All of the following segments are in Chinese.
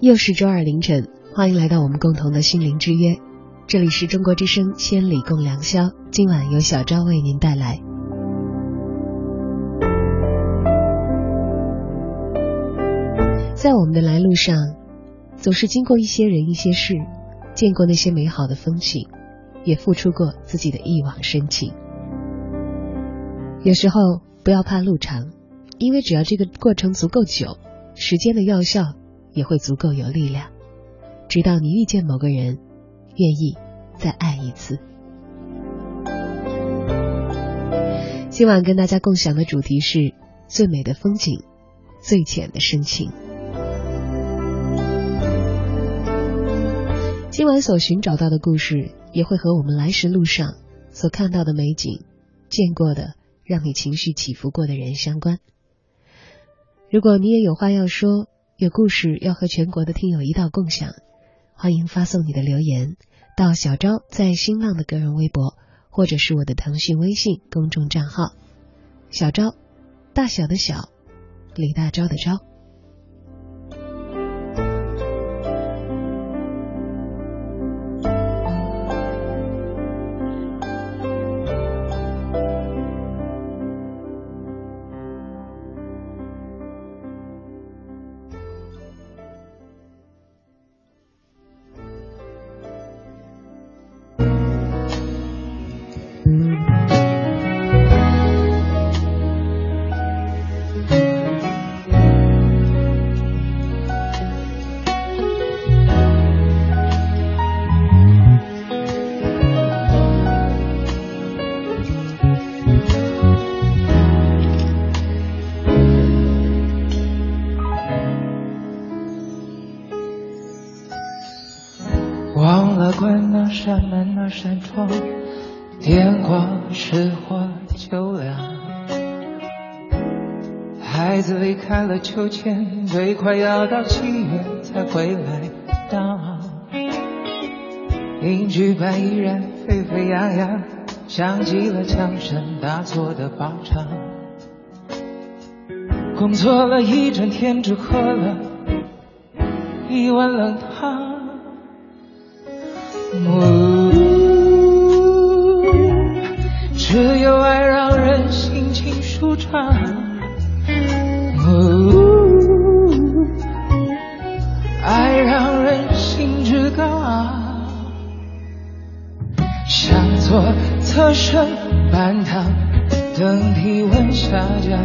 又是周二凌晨，欢迎来到我们共同的心灵之约。这里是中国之声《千里共良宵》，今晚由小昭为您带来。在我们的来路上，总是经过一些人、一些事，见过那些美好的风景，也付出过自己的一往深情。有时候不要怕路长，因为只要这个过程足够久，时间的药效。也会足够有力量，直到你遇见某个人，愿意再爱一次。今晚跟大家共享的主题是最美的风景，最浅的深情。今晚所寻找到的故事，也会和我们来时路上所看到的美景、见过的让你情绪起伏过的人相关。如果你也有话要说。有故事要和全国的听友一道共享，欢迎发送你的留言到小昭在新浪的个人微博，或者是我的腾讯微信公众账号小昭，大小的小，李大钊的昭。秋千最快要到七月才回来到，邻居班依然沸沸扬扬，像极了枪声大作的靶场。工作了一整天，只喝了一碗冷汤。呜，只有爱让人心情舒畅。左侧身半躺，等体温下降。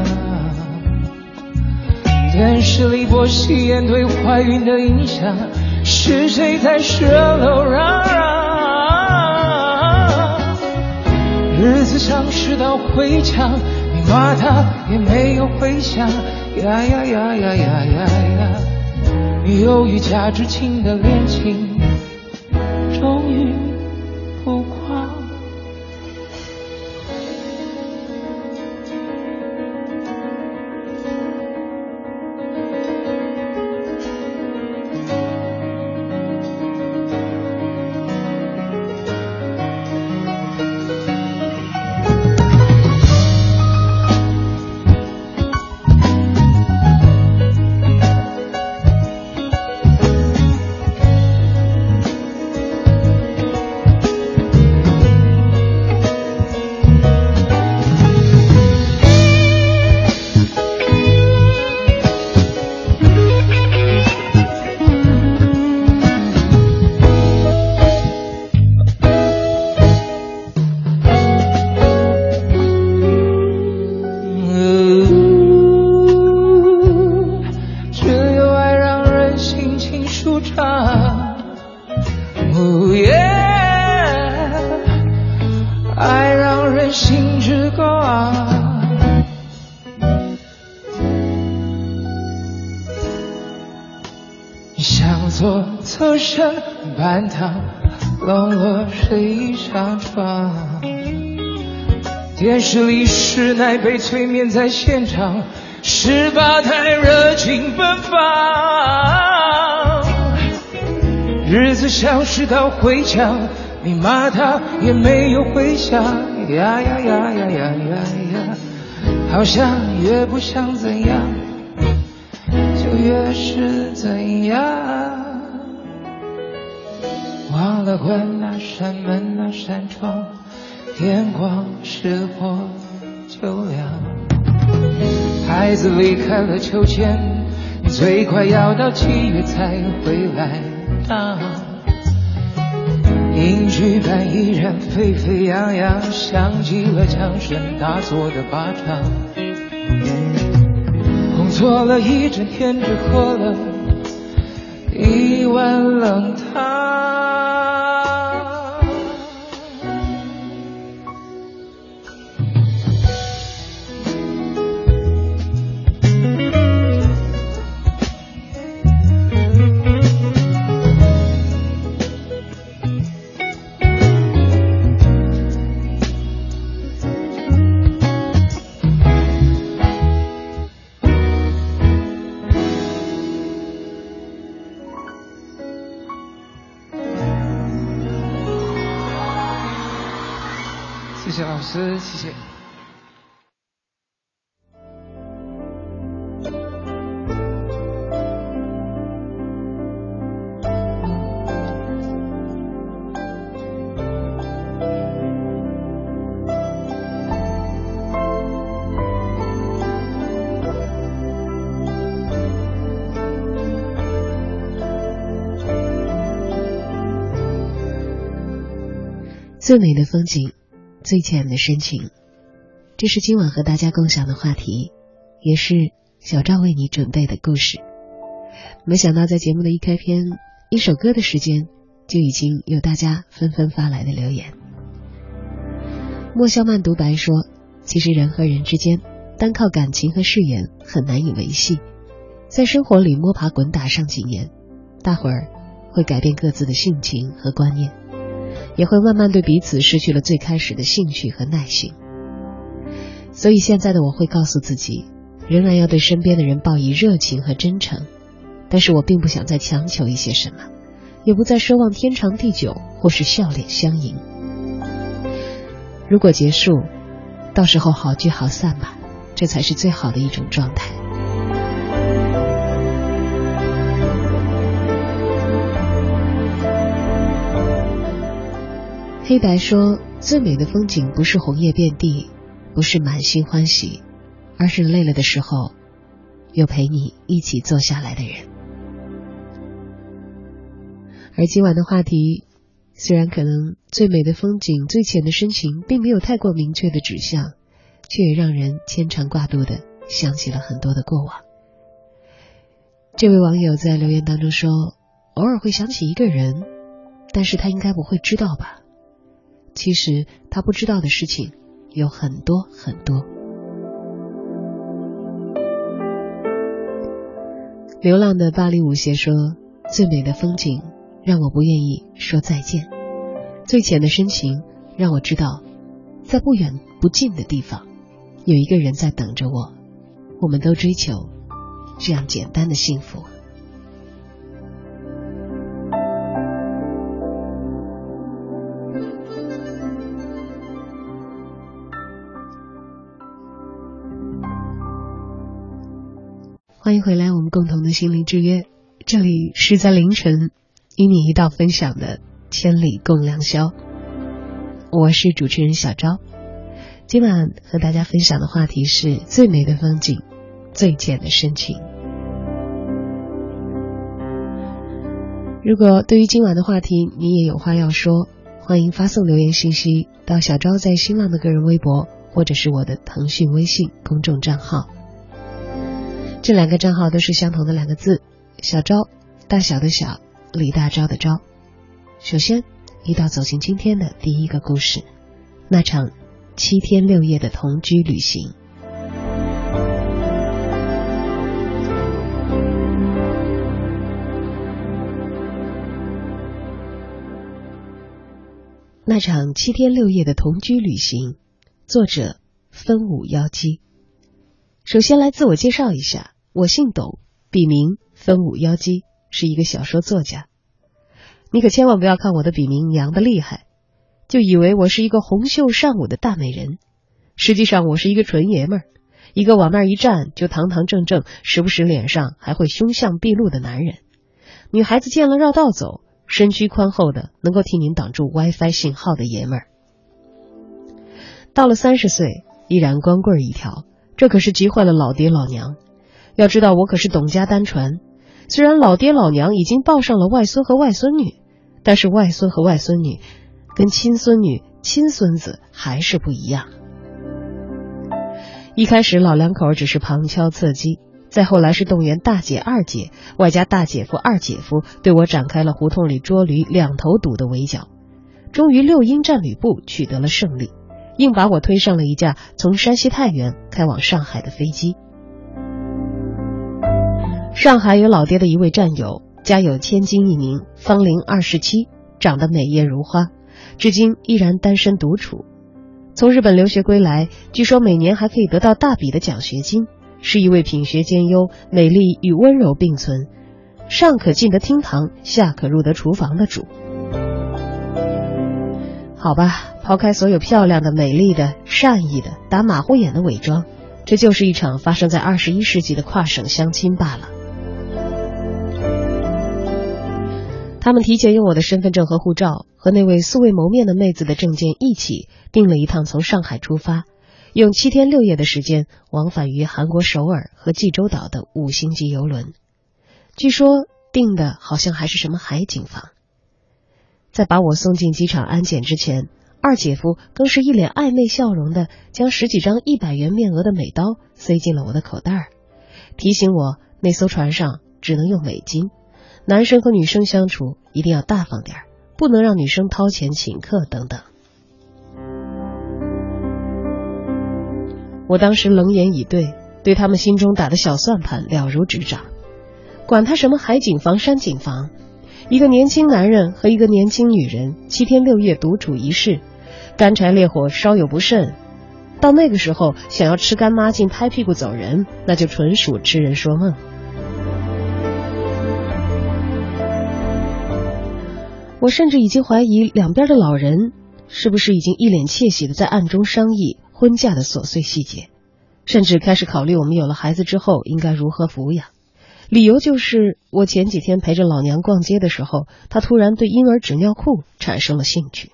电视里播吸烟对怀孕的影响，是谁在蜃楼嚷嚷？日子像是道回墙。你骂他也没有回响，呀呀呀呀呀呀呀！由于价值轻的恋情，终于。是奶被催眠在现场，十八台热情奔放，日子像是道回墙，你骂他也没有回响，呀呀呀呀呀呀呀，好像也不想怎样，就越是怎样？忘了关那扇门那扇窗，电光石火就亮。孩子离开了秋千，最快要到七月才回来荡。影剧版依然沸沸扬扬，响起了枪声，大作的巴掌。工作了一整天，只喝了一碗冷汤。师，谢谢。最美的风景。最浅的深情，这是今晚和大家共享的话题，也是小赵为你准备的故事。没想到在节目的一开篇，一首歌的时间，就已经有大家纷纷发来的留言。莫笑曼独白说：“其实人和人之间，单靠感情和誓言很难以维系，在生活里摸爬滚打上几年，大伙儿会改变各自的性情和观念。”也会慢慢对彼此失去了最开始的兴趣和耐心，所以现在的我会告诉自己，仍然要对身边的人报以热情和真诚，但是我并不想再强求一些什么，也不再奢望天长地久或是笑脸相迎。如果结束，到时候好聚好散吧，这才是最好的一种状态。黑白说：“最美的风景不是红叶遍地，不是满心欢喜，而是累了的时候，有陪你一起坐下来的人。”而今晚的话题，虽然可能最美的风景、最浅的深情，并没有太过明确的指向，却也让人牵肠挂肚的想起了很多的过往。这位网友在留言当中说：“偶尔会想起一个人，但是他应该不会知道吧。”其实他不知道的事情有很多很多。流浪的芭蕾舞鞋说：“最美的风景让我不愿意说再见，最浅的深情让我知道，在不远不近的地方，有一个人在等着我。我们都追求这样简单的幸福。”欢迎回来，我们共同的心灵之约。这里是在凌晨与你一道分享的千里共良宵。我是主持人小昭，今晚和大家分享的话题是最美的风景，最浅的深情。如果对于今晚的话题你也有话要说，欢迎发送留言信息到小昭在新浪的个人微博，或者是我的腾讯微信公众账号。这两个账号都是相同的两个字，小昭，大小的小，李大钊的钊。首先，一道走进今天的第一个故事，那场七天六夜的同居旅行。那场七天六夜的同居旅行，作者分武妖姬。首先来自我介绍一下。我姓董，笔名分武妖姬，是一个小说作家。你可千万不要看我的笔名娘的厉害，就以为我是一个红袖善舞的大美人。实际上，我是一个纯爷们儿，一个往那儿一站就堂堂正正，时不时脸上还会凶相毕露的男人。女孩子见了绕道走，身躯宽厚的能够替您挡住 WiFi 信号的爷们儿。到了三十岁，依然光棍一条，这可是急坏了老爹老娘。要知道，我可是董家单传，虽然老爹老娘已经抱上了外孙和外孙女，但是外孙和外孙女跟亲孙女、亲孙子还是不一样。一开始老两口只是旁敲侧击，再后来是动员大姐、二姐，外加大姐夫、二姐夫，对我展开了胡同里捉驴两头堵的围剿。终于六英战吕布取得了胜利。硬把我推上了一架从山西太原开往上海的飞机。上海有老爹的一位战友，家有千金一名，芳龄二十七，长得美艳如花，至今依然单身独处。从日本留学归来，据说每年还可以得到大笔的奖学金，是一位品学兼优、美丽与温柔并存，上可进得厅堂，下可入得厨房的主。好吧。抛开所有漂亮的、美丽的、善意的、打马虎眼的伪装，这就是一场发生在二十一世纪的跨省相亲罢了。他们提前用我的身份证和护照，和那位素未谋面的妹子的证件一起订了一趟从上海出发，用七天六夜的时间往返于韩国首尔和济州岛的五星级游轮。据说订的好像还是什么海景房。在把我送进机场安检之前。二姐夫更是一脸暧昧笑容的，将十几张一百元面额的美刀塞进了我的口袋，提醒我那艘船上只能用美金，男生和女生相处一定要大方点儿，不能让女生掏钱请客等等。我当时冷眼以对，对他们心中打的小算盘了如指掌，管他什么海景房、山景房，一个年轻男人和一个年轻女人七天六夜独处一室。干柴烈火稍有不慎，到那个时候想要吃干抹净、拍屁股走人，那就纯属痴人说梦。我甚至已经怀疑两边的老人是不是已经一脸窃喜的在暗中商议婚嫁的琐碎细节，甚至开始考虑我们有了孩子之后应该如何抚养。理由就是我前几天陪着老娘逛街的时候，她突然对婴儿纸尿裤产生了兴趣。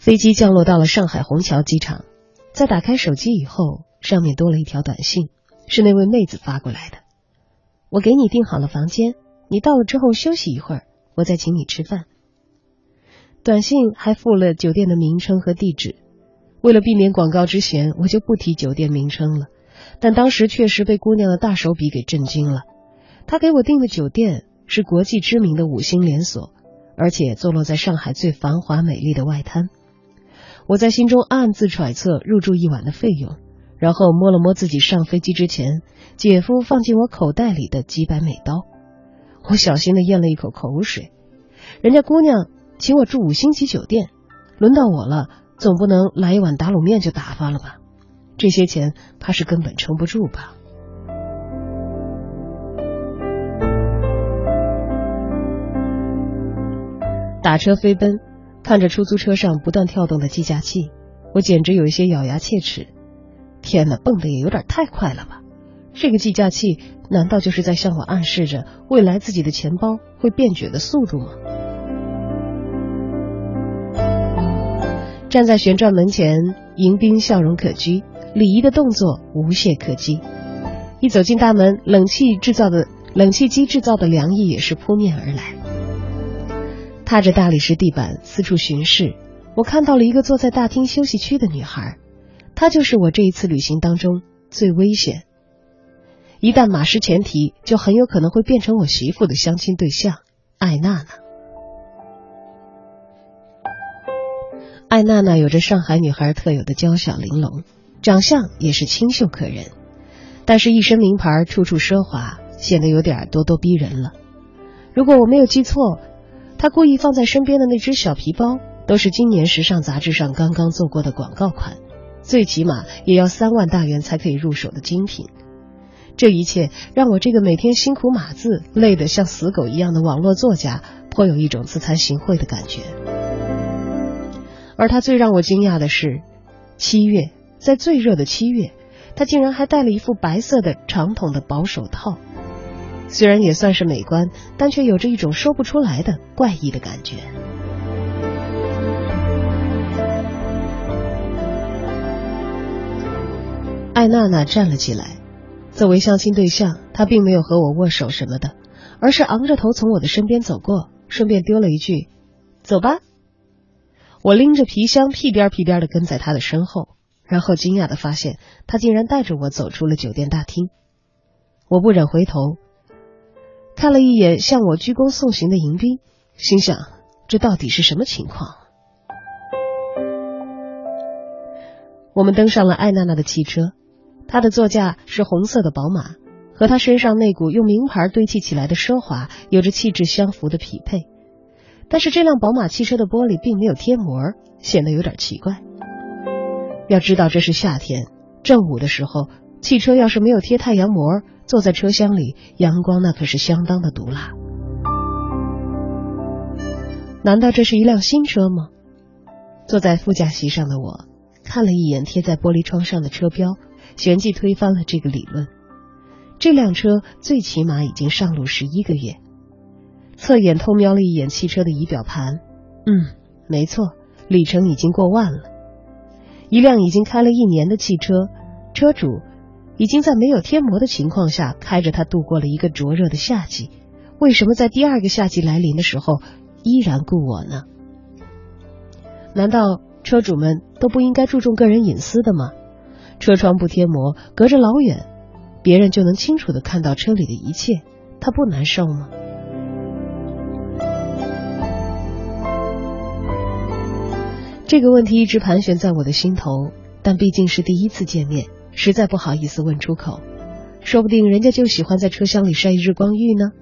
飞机降落到了上海虹桥机场，在打开手机以后，上面多了一条短信，是那位妹子发过来的。我给你订好了房间，你到了之后休息一会儿，我再请你吃饭。短信还附了酒店的名称和地址。为了避免广告之嫌，我就不提酒店名称了。但当时确实被姑娘的大手笔给震惊了。她给我订的酒店是国际知名的五星连锁，而且坐落在上海最繁华美丽的外滩。我在心中暗自揣测入住一晚的费用，然后摸了摸自己上飞机之前姐夫放进我口袋里的几百美刀，我小心的咽了一口口水。人家姑娘请我住五星级酒店，轮到我了，总不能来一碗打卤面就打发了吧？这些钱怕是根本撑不住吧？打车飞奔。看着出租车上不断跳动的计价器，我简直有一些咬牙切齿。天哪，蹦的也有点太快了吧？这个计价器难道就是在向我暗示着未来自己的钱包会变卷的速度吗？站在旋转门前，迎宾笑容可掬，礼仪的动作无懈可击。一走进大门，冷气制造的冷气机制造的凉意也是扑面而来。踏着大理石地板四处巡视，我看到了一个坐在大厅休息区的女孩，她就是我这一次旅行当中最危险，一旦马失前蹄，就很有可能会变成我媳妇的相亲对象艾娜娜。艾娜娜有着上海女孩特有的娇小玲珑，长相也是清秀可人，但是一身名牌，处处奢华，显得有点咄咄逼人了。如果我没有记错。他故意放在身边的那只小皮包，都是今年时尚杂志上刚刚做过的广告款，最起码也要三万大元才可以入手的精品。这一切让我这个每天辛苦码字、累得像死狗一样的网络作家，颇有一种自惭形秽的感觉。而他最让我惊讶的是，七月在最热的七月，他竟然还戴了一副白色的长筒的薄手套。虽然也算是美观，但却有着一种说不出来的怪异的感觉。艾娜娜站了起来，作为相亲对象，他并没有和我握手什么的，而是昂着头从我的身边走过，顺便丢了一句：“走吧。”我拎着皮箱屁颠屁颠的跟在他的身后，然后惊讶的发现他竟然带着我走出了酒店大厅。我不忍回头。看了一眼向我鞠躬送行的迎宾，心想这到底是什么情况？我们登上了艾娜娜的汽车，他的座驾是红色的宝马，和他身上那股用名牌堆砌起来的奢华有着气质相符的匹配。但是这辆宝马汽车的玻璃并没有贴膜，显得有点奇怪。要知道这是夏天正午的时候，汽车要是没有贴太阳膜。坐在车厢里，阳光那可是相当的毒辣。难道这是一辆新车吗？坐在副驾席上的我看了一眼贴在玻璃窗上的车标，旋即推翻了这个理论。这辆车最起码已经上路十一个月。侧眼偷瞄了一眼汽车的仪表盘，嗯，没错，里程已经过万了。一辆已经开了一年的汽车，车主。已经在没有贴膜的情况下开着它度过了一个灼热的夏季，为什么在第二个夏季来临的时候依然雇我呢？难道车主们都不应该注重个人隐私的吗？车窗不贴膜，隔着老远，别人就能清楚的看到车里的一切，他不难受吗？这个问题一直盘旋在我的心头，但毕竟是第一次见面。实在不好意思问出口，说不定人家就喜欢在车厢里晒日光浴呢。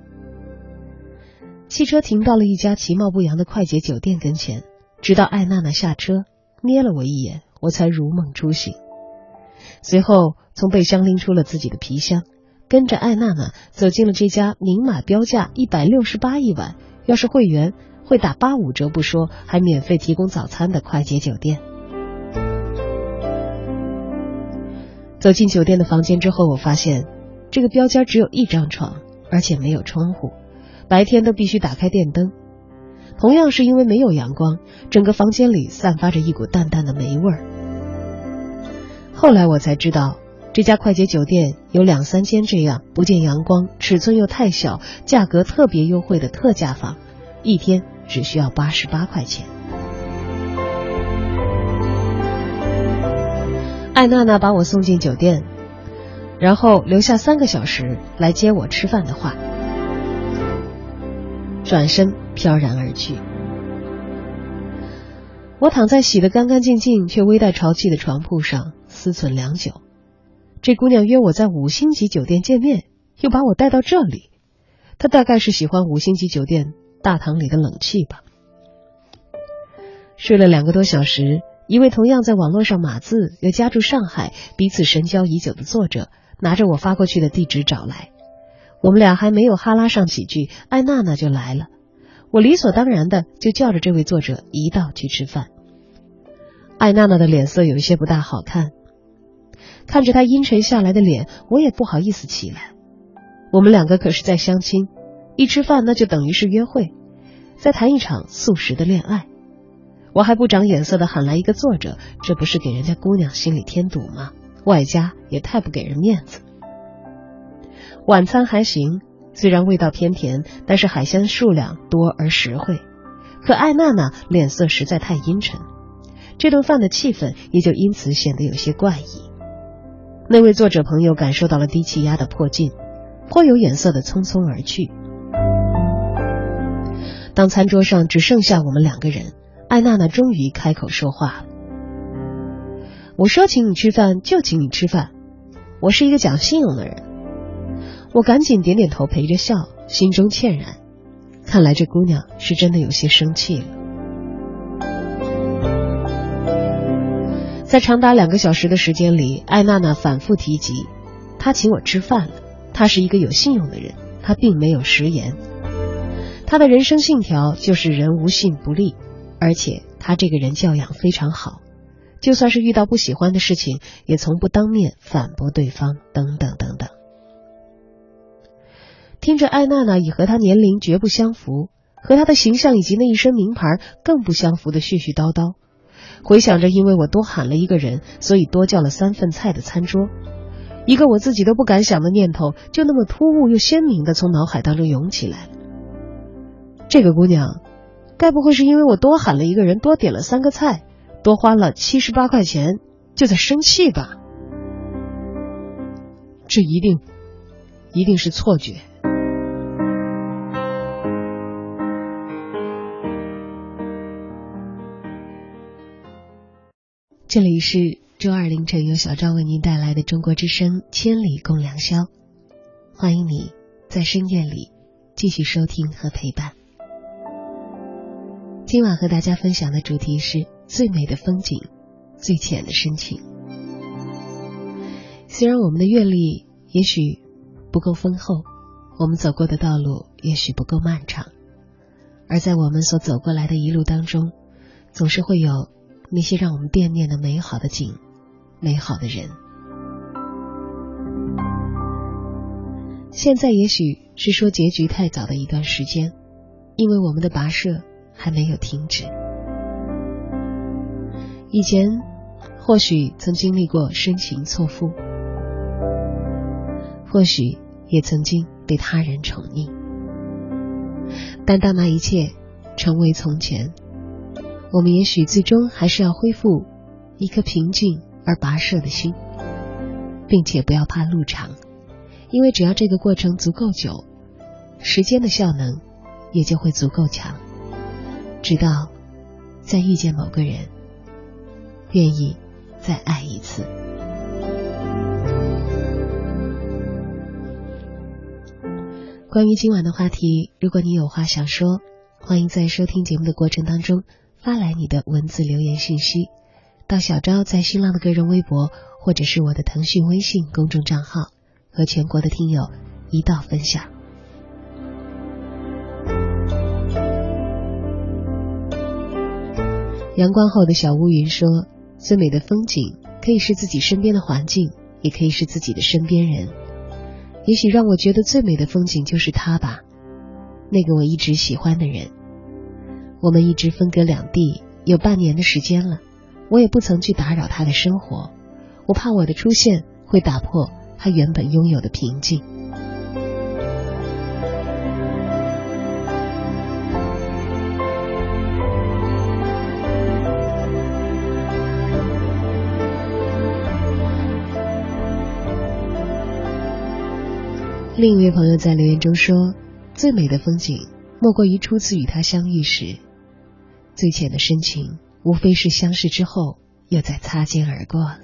汽车停到了一家其貌不扬的快捷酒店跟前，直到艾娜娜下车，瞥了我一眼，我才如梦初醒。随后从背箱拎出了自己的皮箱，跟着艾娜娜走进了这家明码标价一百六十八一晚，要是会员会打八五折不说，还免费提供早餐的快捷酒店。走进酒店的房间之后，我发现这个标间只有一张床，而且没有窗户，白天都必须打开电灯。同样是因为没有阳光，整个房间里散发着一股淡淡的霉味儿。后来我才知道，这家快捷酒店有两三间这样不见阳光、尺寸又太小、价格特别优惠的特价房，一天只需要八十八块钱。艾娜娜把我送进酒店，然后留下三个小时来接我吃饭的话，转身飘然而去。我躺在洗得干干净净却微带潮气的床铺上，思忖良久。这姑娘约我在五星级酒店见面，又把我带到这里，她大概是喜欢五星级酒店大堂里的冷气吧。睡了两个多小时。一位同样在网络上码字又家住上海、彼此神交已久的作者，拿着我发过去的地址找来。我们俩还没有哈拉上几句，艾娜娜就来了。我理所当然的就叫着这位作者一道去吃饭。艾娜娜的脸色有一些不大好看，看着他阴沉下来的脸，我也不好意思起来。我们两个可是在相亲，一吃饭那就等于是约会，在谈一场素食的恋爱。我还不长眼色的喊来一个作者，这不是给人家姑娘心里添堵吗？外加也太不给人面子。晚餐还行，虽然味道偏甜，但是海鲜数量多而实惠。可艾娜娜脸色实在太阴沉，这顿饭的气氛也就因此显得有些怪异。那位作者朋友感受到了低气压的迫近，颇有眼色的匆匆而去。当餐桌上只剩下我们两个人。艾娜娜终于开口说话了：“我说请你吃饭就请你吃饭，我是一个讲信用的人。”我赶紧点点头陪着笑，心中歉然。看来这姑娘是真的有些生气了。在长达两个小时的时间里，艾娜娜反复提及，她请我吃饭了。她是一个有信用的人，她并没有食言。她的人生信条就是人无信不立。而且他这个人教养非常好，就算是遇到不喜欢的事情，也从不当面反驳对方，等等等等。听着艾娜娜以和她年龄绝不相符，和她的形象以及那一身名牌更不相符的絮絮叨叨，回想着因为我多喊了一个人，所以多叫了三份菜的餐桌，一个我自己都不敢想的念头，就那么突兀又鲜明的从脑海当中涌起来。这个姑娘，该不会是因为我多喊了一个人，多点了三个菜？多花了七十八块钱，就在生气吧？这一定，一定是错觉。这里是周二凌晨由小赵为您带来的《中国之声千里共良宵》，欢迎你在深夜里继续收听和陪伴。今晚和大家分享的主题是。最美的风景，最浅的深情。虽然我们的阅历也许不够丰厚，我们走过的道路也许不够漫长，而在我们所走过来的一路当中，总是会有那些让我们惦念的美好的景、美好的人。现在也许是说结局太早的一段时间，因为我们的跋涉还没有停止。以前或许曾经历过深情错付，或许也曾经被他人宠溺，但当那一切成为从前，我们也许最终还是要恢复一颗平静而跋涉的心，并且不要怕路长，因为只要这个过程足够久，时间的效能也就会足够强，直到再遇见某个人。愿意再爱一次。关于今晚的话题，如果你有话想说，欢迎在收听节目的过程当中发来你的文字留言信息，到小昭在新浪的个人微博或者是我的腾讯微信公众账号，和全国的听友一道分享。阳光后的小乌云说。最美的风景，可以是自己身边的环境，也可以是自己的身边人。也许让我觉得最美的风景就是他吧，那个我一直喜欢的人。我们一直分隔两地有半年的时间了，我也不曾去打扰他的生活，我怕我的出现会打破他原本拥有的平静。另一位朋友在留言中说：“最美的风景，莫过于初次与他相遇时；最浅的深情，无非是相识之后又再擦肩而过了。”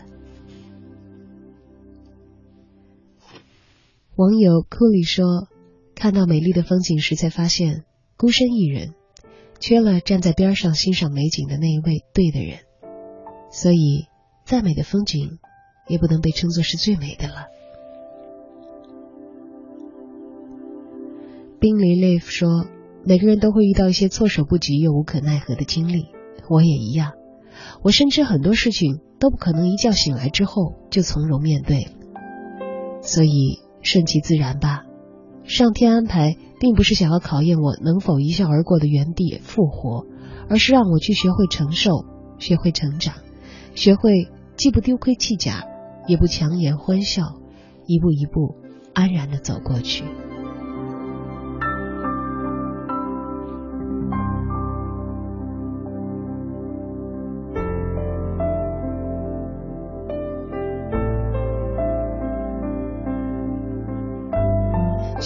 网友库里说：“看到美丽的风景时，才发现孤身一人，缺了站在边上欣赏美景的那一位对的人，所以再美的风景，也不能被称作是最美的了。”冰离 live 说：“每个人都会遇到一些措手不及又无可奈何的经历，我也一样。我深知很多事情都不可能一觉醒来之后就从容面对，所以顺其自然吧。上天安排并不是想要考验我能否一笑而过的原地复活，而是让我去学会承受，学会成长，学会既不丢盔弃甲，也不强颜欢笑，一步一步安然的走过去。”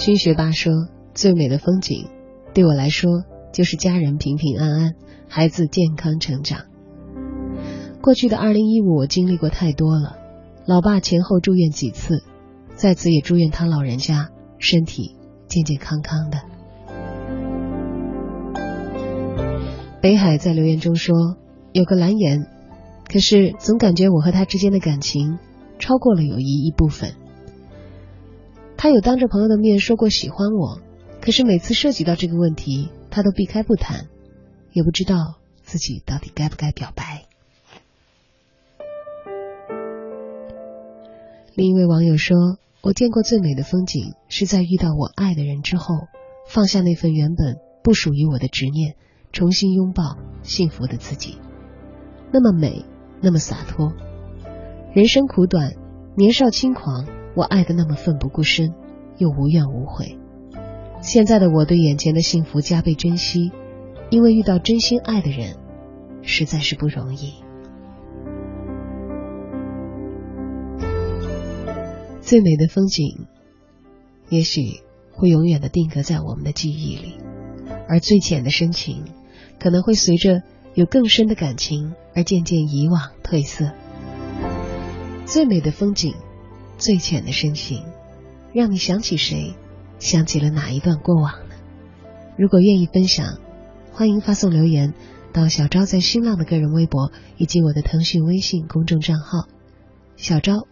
君学霸说：“最美的风景，对我来说就是家人平平安安，孩子健康成长。过去的二零一五，我经历过太多了。老爸前后住院几次，在此也祝愿他老人家身体健健康康的。”北海在留言中说：“有个蓝颜，可是总感觉我和他之间的感情超过了友谊一部分。”他有当着朋友的面说过喜欢我，可是每次涉及到这个问题，他都避开不谈，也不知道自己到底该不该表白。另一位网友说：“我见过最美的风景，是在遇到我爱的人之后，放下那份原本不属于我的执念，重新拥抱幸福的自己。那么美，那么洒脱。人生苦短，年少轻狂，我爱的那么奋不顾身，又无怨无悔。现在的我对眼前的幸福加倍珍惜，因为遇到真心爱的人，实在是不容易。”最美的风景，也许会永远的定格在我们的记忆里，而最浅的深情，可能会随着有更深的感情而渐渐遗忘褪色。最美的风景，最浅的深情，让你想起谁，想起了哪一段过往呢？如果愿意分享，欢迎发送留言到小昭在新浪的个人微博以及我的腾讯微信公众账号“小昭”，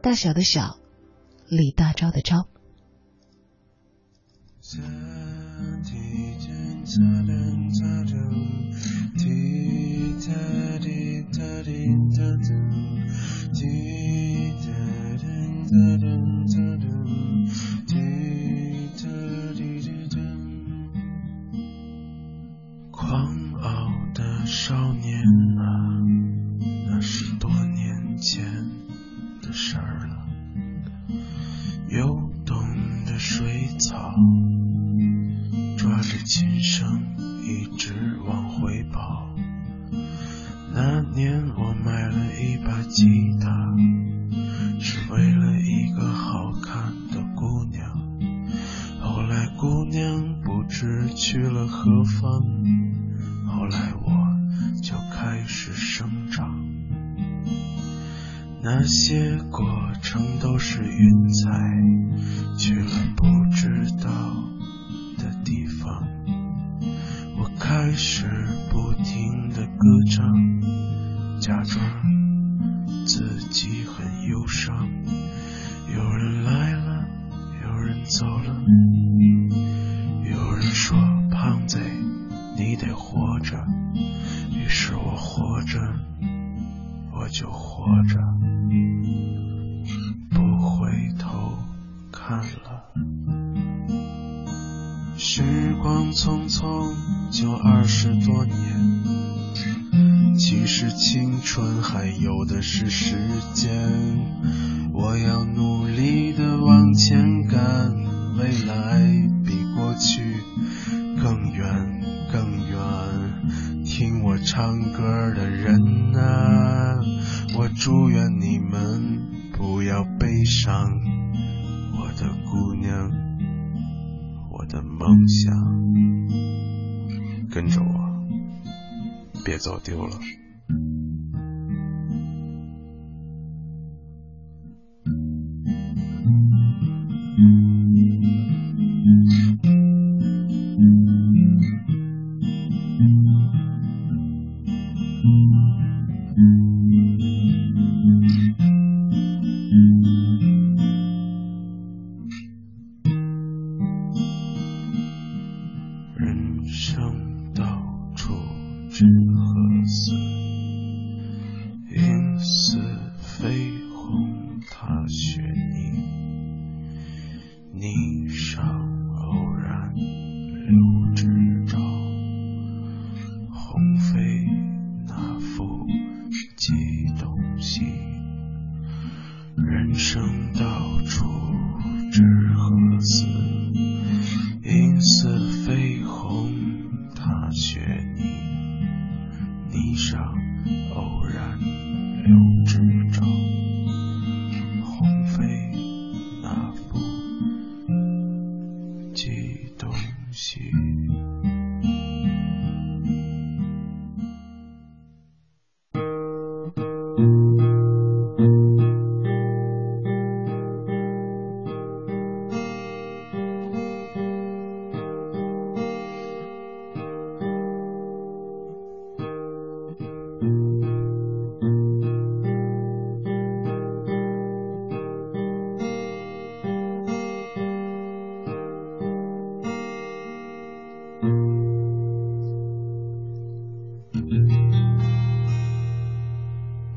大小的小。李大钊的钊。狂傲的少年啊，那是多年前的事儿了。游动的水草，抓着琴声一直往回跑。那年我买了一把吉他，娘不知去了何方，后来我就开始生长。那些过程都是云彩，去了不知道的地方。我开始不停的歌唱，假装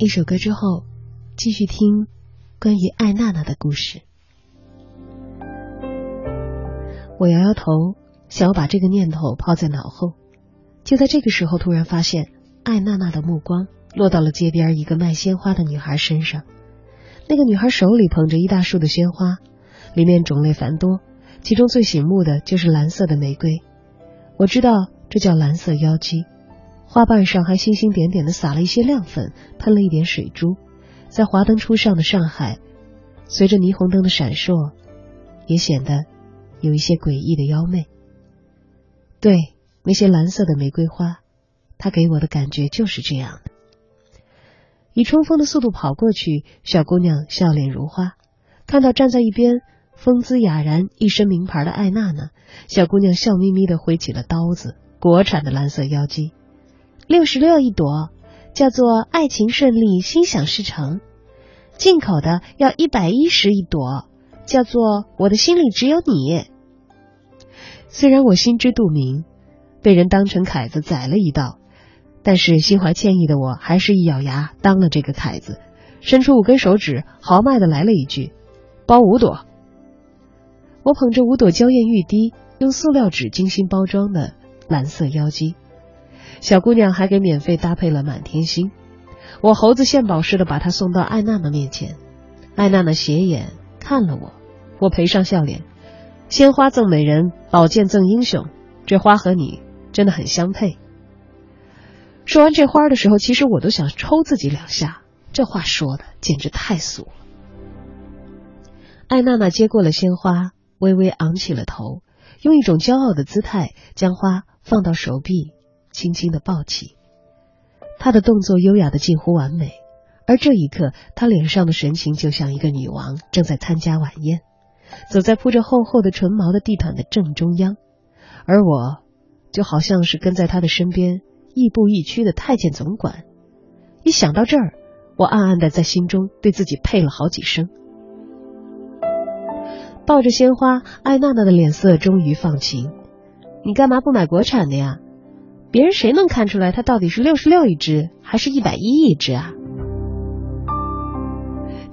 一首歌之后，继续听关于艾娜娜的故事。我摇摇头，想要把这个念头抛在脑后。就在这个时候，突然发现艾娜娜的目光落到了街边一个卖鲜花的女孩身上。那个女孩手里捧着一大束的鲜花，里面种类繁多，其中最醒目的就是蓝色的玫瑰。我知道这叫蓝色妖姬，花瓣上还星星点点的撒了一些亮粉，喷了一点水珠，在华灯初上的上海，随着霓虹灯的闪烁，也显得有一些诡异的妖媚。对，那些蓝色的玫瑰花，它给我的感觉就是这样的。以冲锋的速度跑过去，小姑娘笑脸如花，看到站在一边。风姿雅然、一身名牌的艾娜娜，小姑娘笑眯眯的挥起了刀子。国产的蓝色妖姬，六十六一朵，叫做“爱情顺利，心想事成”；进口的要一百一十一朵，叫做“我的心里只有你”。虽然我心知肚明，被人当成凯子宰了一道，但是心怀歉意的我，还是一咬牙当了这个凯子，伸出五根手指，豪迈的来了一句：“包五朵。”我捧着五朵娇艳欲滴、用塑料纸精心包装的蓝色妖姬，小姑娘还给免费搭配了满天星。我猴子献宝似的把她送到艾娜娜面前，艾娜娜斜眼看了我，我赔上笑脸。鲜花赠美人，宝剑赠英雄，这花和你真的很相配。说完这花的时候，其实我都想抽自己两下，这话说的简直太俗了。艾娜娜接过了鲜花。微微昂起了头，用一种骄傲的姿态将花放到手臂，轻轻的抱起。她的动作优雅的近乎完美，而这一刻，她脸上的神情就像一个女王正在参加晚宴，走在铺着厚厚的纯毛的地毯的正中央，而我就好像是跟在她的身边亦步亦趋的太监总管。一想到这儿，我暗暗的在心中对自己配了好几声。抱着鲜花，艾娜娜的脸色终于放晴。你干嘛不买国产的呀？别人谁能看出来它到底是六十六一只，还是一百一一只啊？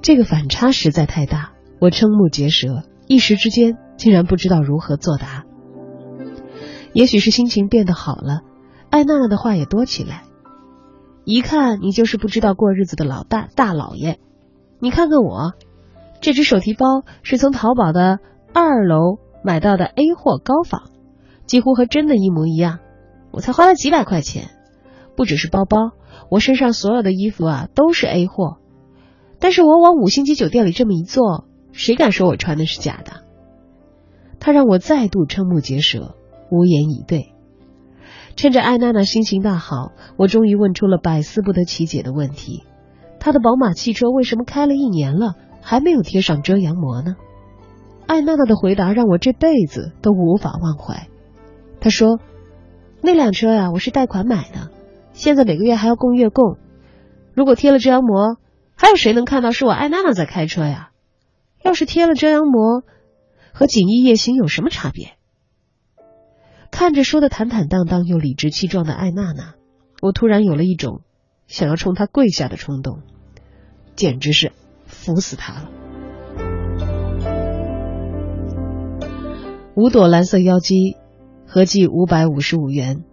这个反差实在太大，我瞠目结舌，一时之间竟然不知道如何作答。也许是心情变得好了，艾娜娜的话也多起来。一看你就是不知道过日子的老大大老爷。你看看我。这只手提包是从淘宝的二楼买到的 A 货高仿，几乎和真的一模一样。我才花了几百块钱，不只是包包，我身上所有的衣服啊都是 A 货。但是我往五星级酒店里这么一坐，谁敢说我穿的是假的？他让我再度瞠目结舌，无言以对。趁着艾娜娜心情大好，我终于问出了百思不得其解的问题：她的宝马汽车为什么开了一年了？还没有贴上遮阳膜呢。艾娜娜的回答让我这辈子都无法忘怀。她说：“那辆车呀，我是贷款买的，现在每个月还要供月供。如果贴了遮阳膜，还有谁能看到是我艾娜娜在开车呀？要是贴了遮阳膜，和锦衣夜行有什么差别？”看着说的坦坦荡荡又理直气壮的艾娜娜，我突然有了一种想要冲她跪下的冲动，简直是。服死她了！五朵蓝色妖姬，合计五百五十五元，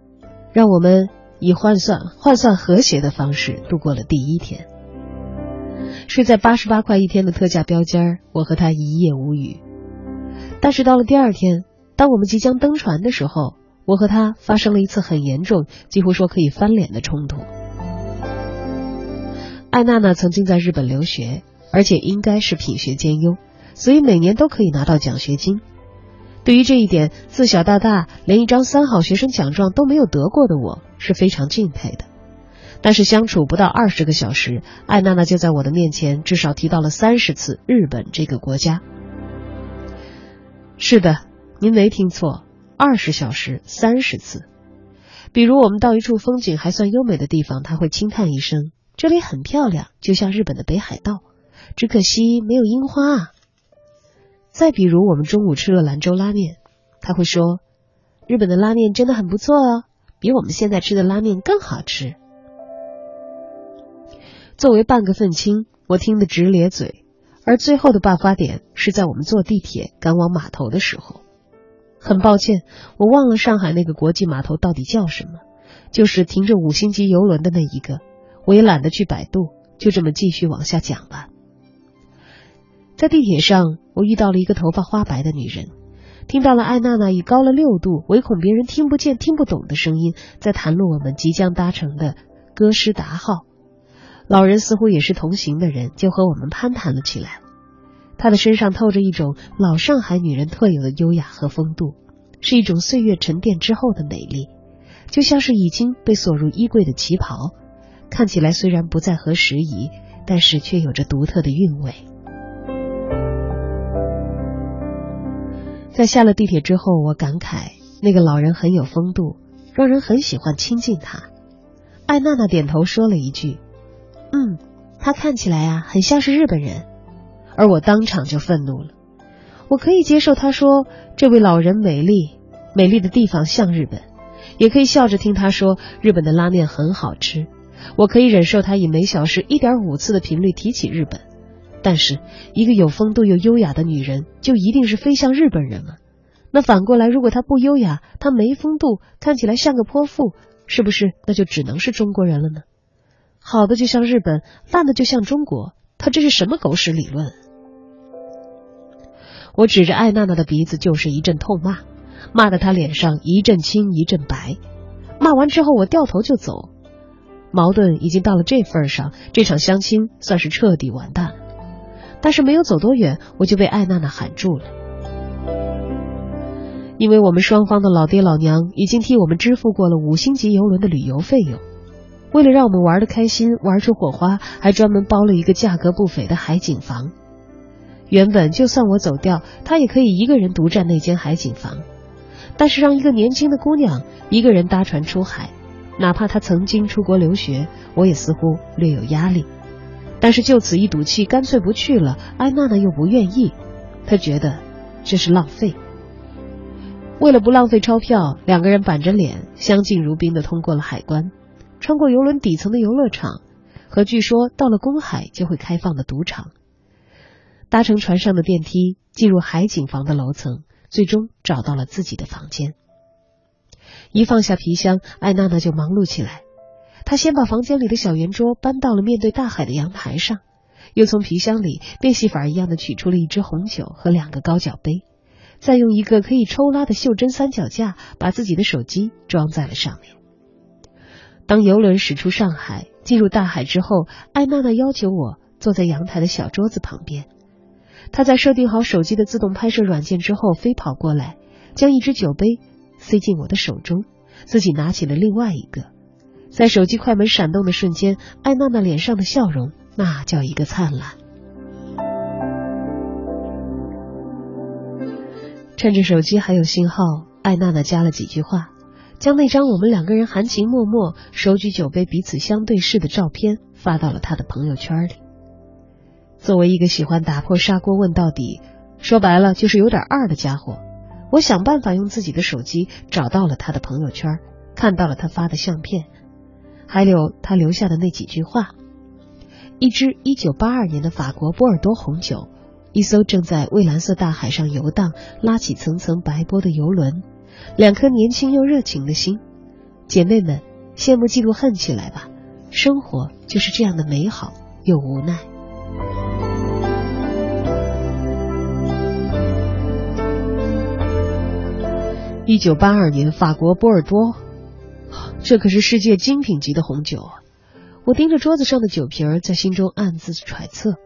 让我们以换算换算和谐的方式度过了第一天。睡在八十八块一天的特价标间我和他一夜无语。但是到了第二天，当我们即将登船的时候，我和他发生了一次很严重，几乎说可以翻脸的冲突。艾娜娜曾经在日本留学。而且应该是品学兼优，所以每年都可以拿到奖学金。对于这一点，自小到大连一张三好学生奖状都没有得过的我是非常敬佩的。但是相处不到二十个小时，艾娜娜就在我的面前至少提到了三十次日本这个国家。是的，您没听错，二十小时三十次。比如我们到一处风景还算优美的地方，他会轻叹一声：“这里很漂亮，就像日本的北海道。”只可惜没有樱花啊！再比如，我们中午吃了兰州拉面，他会说：“日本的拉面真的很不错哦，比我们现在吃的拉面更好吃。”作为半个愤青，我听得直咧嘴，而最后的爆发点是在我们坐地铁赶往码头的时候。很抱歉，我忘了上海那个国际码头到底叫什么，就是停着五星级游轮的那一个。我也懒得去百度，就这么继续往下讲吧。在地铁上，我遇到了一个头发花白的女人，听到了艾娜娜以高了六度、唯恐别人听不见、听不懂的声音，在谈论我们即将搭乘的歌诗达号。老人似乎也是同行的人，就和我们攀谈了起来。她的身上透着一种老上海女人特有的优雅和风度，是一种岁月沉淀之后的美丽，就像是已经被锁入衣柜的旗袍。看起来虽然不再合时宜，但是却有着独特的韵味。在下了地铁之后，我感慨那个老人很有风度，让人很喜欢亲近他。艾娜娜点头说了一句：“嗯，他看起来啊，很像是日本人。”而我当场就愤怒了。我可以接受他说这位老人美丽，美丽的地方像日本，也可以笑着听他说日本的拉面很好吃。我可以忍受他以每小时一点五次的频率提起日本，但是一个有风度又优雅的女人就一定是飞向日本人吗？那反过来，如果她不优雅，她没风度，看起来像个泼妇，是不是那就只能是中国人了呢？好的就像日本，烂的就像中国，他这是什么狗屎理论？我指着艾娜娜的鼻子就是一阵痛骂，骂得她脸上一阵青一阵白。骂完之后，我掉头就走。矛盾已经到了这份上，这场相亲算是彻底完蛋。但是没有走多远，我就被艾娜娜喊住了，因为我们双方的老爹老娘已经替我们支付过了五星级游轮的旅游费用，为了让我们玩的开心，玩出火花，还专门包了一个价格不菲的海景房。原本就算我走掉，他也可以一个人独占那间海景房，但是让一个年轻的姑娘一个人搭船出海。哪怕她曾经出国留学，我也似乎略有压力。但是就此一赌气，干脆不去了。艾娜娜又不愿意，她觉得这是浪费。为了不浪费钞票，两个人板着脸，相敬如宾的通过了海关，穿过游轮底层的游乐场，和据说到了公海就会开放的赌场，搭乘船上的电梯进入海景房的楼层，最终找到了自己的房间。一放下皮箱，艾娜娜就忙碌起来。他先把房间里的小圆桌搬到了面对大海的阳台上，又从皮箱里变戏法一样的取出了一支红酒和两个高脚杯，再用一个可以抽拉的袖珍三脚架把自己的手机装在了上面。当游轮驶出上海，进入大海之后，艾娜娜要求我坐在阳台的小桌子旁边。她在设定好手机的自动拍摄软件之后，飞跑过来，将一只酒杯。塞进我的手中，自己拿起了另外一个。在手机快门闪动的瞬间，艾娜娜脸上的笑容那叫一个灿烂。趁着手机还有信号，艾娜娜加了几句话，将那张我们两个人含情脉脉、手举酒杯、彼此相对视的照片发到了她的朋友圈里。作为一个喜欢打破砂锅问到底，说白了就是有点二的家伙。我想办法用自己的手机找到了他的朋友圈，看到了他发的相片，还有他留下的那几句话：一支一九八二年的法国波尔多红酒，一艘正在蔚蓝色大海上游荡、拉起层层白波的游轮，两颗年轻又热情的心。姐妹们，羡慕嫉妒恨起来吧！生活就是这样的美好又无奈。一九八二年，法国波尔多，这可是世界精品级的红酒啊！我盯着桌子上的酒瓶，在心中暗自揣测：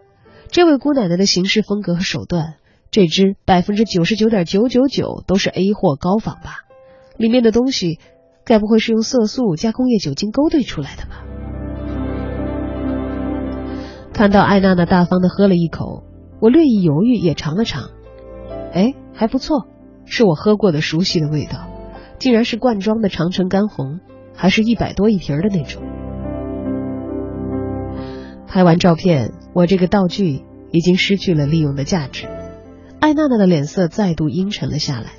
这位姑奶奶的行事风格和手段，这支百分之九十九点九九九都是 A 货高仿吧？里面的东西，该不会是用色素加工业酒精勾兑出来的吧？看到艾娜娜大方的喝了一口，我略一犹豫，也尝了尝，哎，还不错。是我喝过的熟悉的味道，竟然是罐装的长城干红，还是一百多一瓶的那种。拍完照片，我这个道具已经失去了利用的价值。艾娜娜的脸色再度阴沉了下来，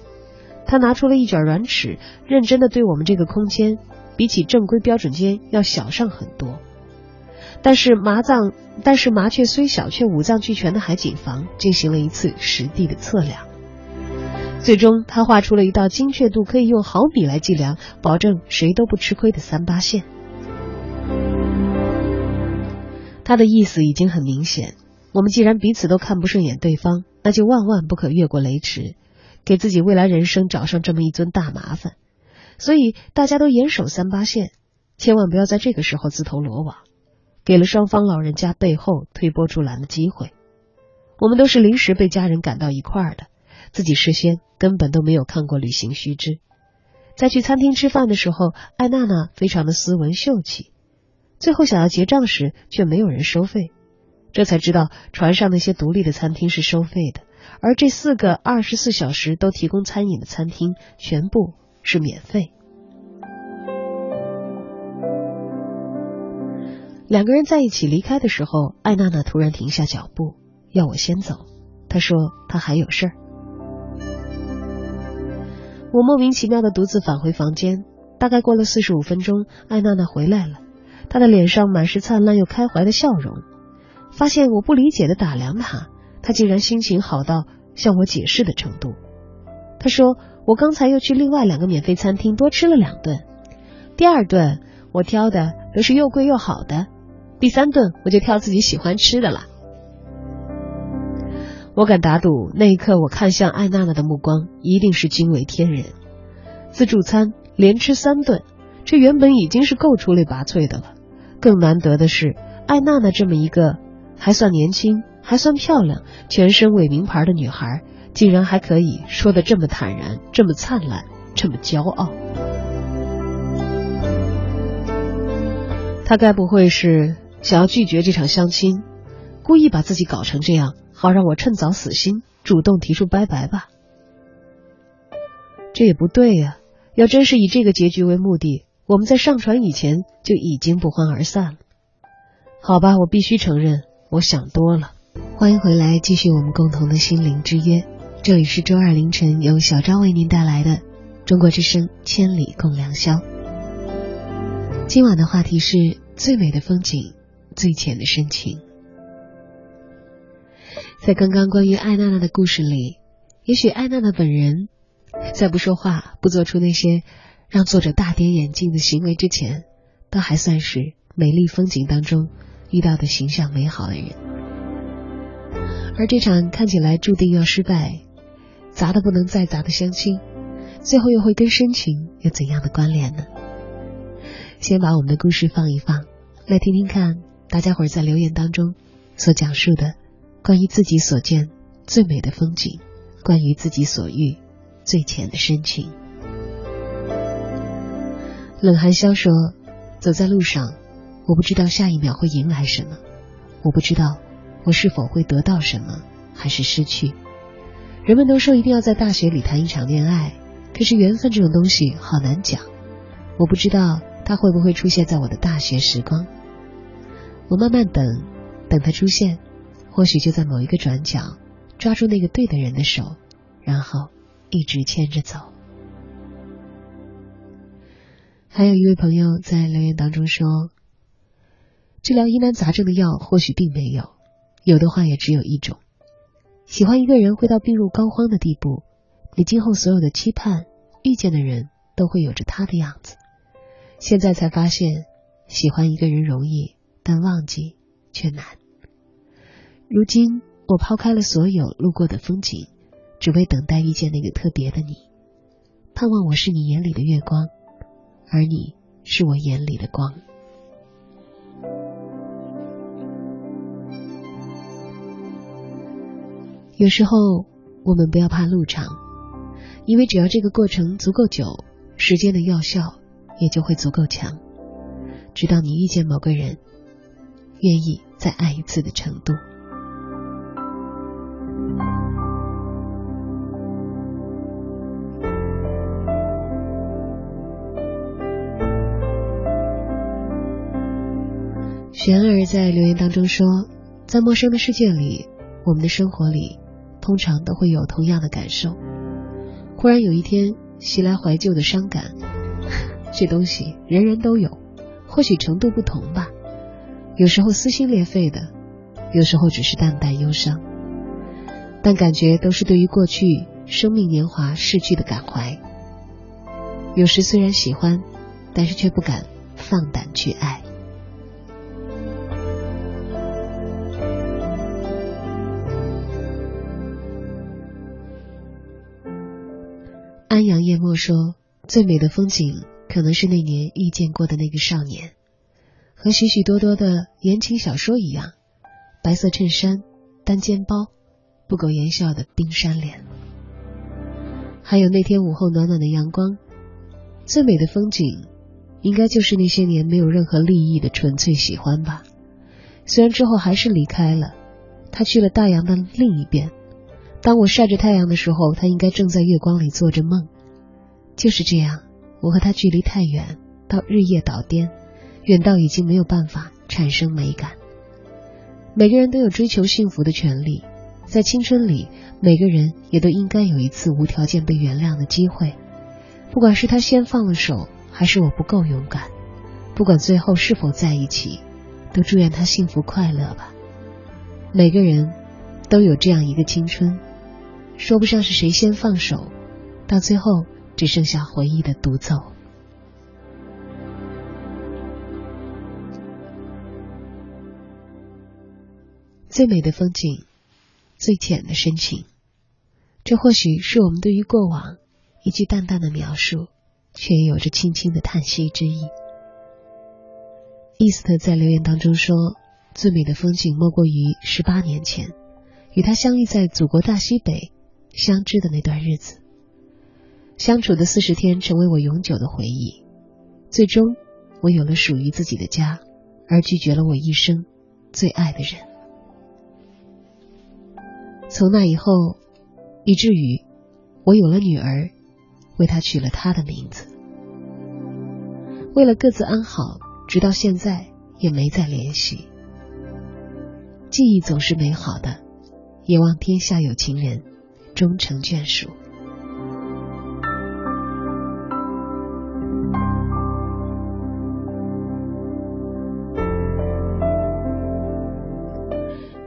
她拿出了一卷软尺，认真的对我们这个空间，比起正规标准间要小上很多。但是麻藏，但是麻雀虽小，却五脏俱全的海景房进行了一次实地的测量，最终他画出了一道精确度可以用毫米来计量，保证谁都不吃亏的三八线。他的意思已经很明显，我们既然彼此都看不顺眼对方，那就万万不可越过雷池，给自己未来人生找上这么一尊大麻烦。所以大家都严守三八线，千万不要在这个时候自投罗网。给了双方老人家背后推波助澜的机会。我们都是临时被家人赶到一块儿的，自己事先根本都没有看过旅行须知。在去餐厅吃饭的时候，艾娜娜非常的斯文秀气。最后想要结账时，却没有人收费。这才知道船上那些独立的餐厅是收费的，而这四个二十四小时都提供餐饮的餐厅全部是免费。两个人在一起离开的时候，艾娜娜突然停下脚步，要我先走。她说她还有事儿。我莫名其妙的独自返回房间。大概过了四十五分钟，艾娜娜回来了，她的脸上满是灿烂又开怀的笑容。发现我不理解的打量她，她竟然心情好到向我解释的程度。她说我刚才又去另外两个免费餐厅多吃了两顿，第二顿我挑的都是又贵又好的。第三顿我就挑自己喜欢吃的了。我敢打赌，那一刻我看向艾娜娜的目光一定是惊为天人。自助餐连吃三顿，这原本已经是够出类拔萃的了。更难得的是，艾娜娜这么一个还算年轻、还算漂亮、全身伪名牌的女孩，竟然还可以说的这么坦然、这么灿烂、这么骄傲。她该不会是……想要拒绝这场相亲，故意把自己搞成这样，好让我趁早死心，主动提出拜拜吧。这也不对呀！要真是以这个结局为目的，我们在上船以前就已经不欢而散了。好吧，我必须承认，我想多了。欢迎回来，继续我们共同的心灵之约。这里是周二凌晨由小张为您带来的《中国之声千里共良宵》。今晚的话题是最美的风景。最浅的深情，在刚刚关于艾娜娜的故事里，也许艾娜娜本人在不说话、不做出那些让作者大跌眼镜的行为之前，都还算是美丽风景当中遇到的形象美好的人。而这场看起来注定要失败、砸的不能再砸的相亲，最后又会跟深情有怎样的关联呢？先把我们的故事放一放，来听听看。大家伙在留言当中所讲述的关于自己所见最美的风景，关于自己所遇最浅的深情。冷寒萧说：“走在路上，我不知道下一秒会迎来什么，我不知道我是否会得到什么，还是失去。人们都说一定要在大学里谈一场恋爱，可是缘分这种东西好难讲。我不知道它会不会出现在我的大学时光。”我慢慢等，等他出现，或许就在某一个转角，抓住那个对的人的手，然后一直牵着走。还有一位朋友在留言当中说，治疗疑难杂症的药或许并没有，有的话也只有一种。喜欢一个人会到病入膏肓的地步，你今后所有的期盼，遇见的人都会有着他的样子。现在才发现，喜欢一个人容易。但忘记却难。如今我抛开了所有路过的风景，只为等待遇见那个特别的你。盼望我是你眼里的月光，而你是我眼里的光。有时候我们不要怕路长，因为只要这个过程足够久，时间的药效也就会足够强，直到你遇见某个人。愿意再爱一次的程度。玄儿在留言当中说，在陌生的世界里，我们的生活里通常都会有同样的感受。忽然有一天袭来怀旧的伤感，这东西人人都有，或许程度不同吧。有时候撕心裂肺的，有时候只是淡淡忧伤，但感觉都是对于过去生命年华逝去的感怀。有时虽然喜欢，但是却不敢放胆去爱。安阳夜墨说：“最美的风景，可能是那年遇见过的那个少年，和许许多多的言情小说一样，白色衬衫、单肩包，不苟言笑的冰山脸，还有那天午后暖暖的阳光。最美的风景，应该就是那些年没有任何利益的纯粹喜欢吧。虽然之后还是离开了，他去了大洋的另一边。”当我晒着太阳的时候，他应该正在月光里做着梦。就是这样，我和他距离太远，到日夜倒颠，远到已经没有办法产生美感。每个人都有追求幸福的权利，在青春里，每个人也都应该有一次无条件被原谅的机会。不管是他先放了手，还是我不够勇敢，不管最后是否在一起，都祝愿他幸福快乐吧。每个人都有这样一个青春。说不上是谁先放手，到最后只剩下回忆的独奏。最美的风景，最浅的深情，这或许是我们对于过往一句淡淡的描述，却也有着轻轻的叹息之意。伊斯特在留言当中说：“最美的风景莫过于十八年前，与他相遇在祖国大西北。”相知的那段日子，相处的四十天成为我永久的回忆。最终，我有了属于自己的家，而拒绝了我一生最爱的人。从那以后，以至于我有了女儿，为她取了她的名字。为了各自安好，直到现在也没再联系。记忆总是美好的，也望天下有情人。终成眷属。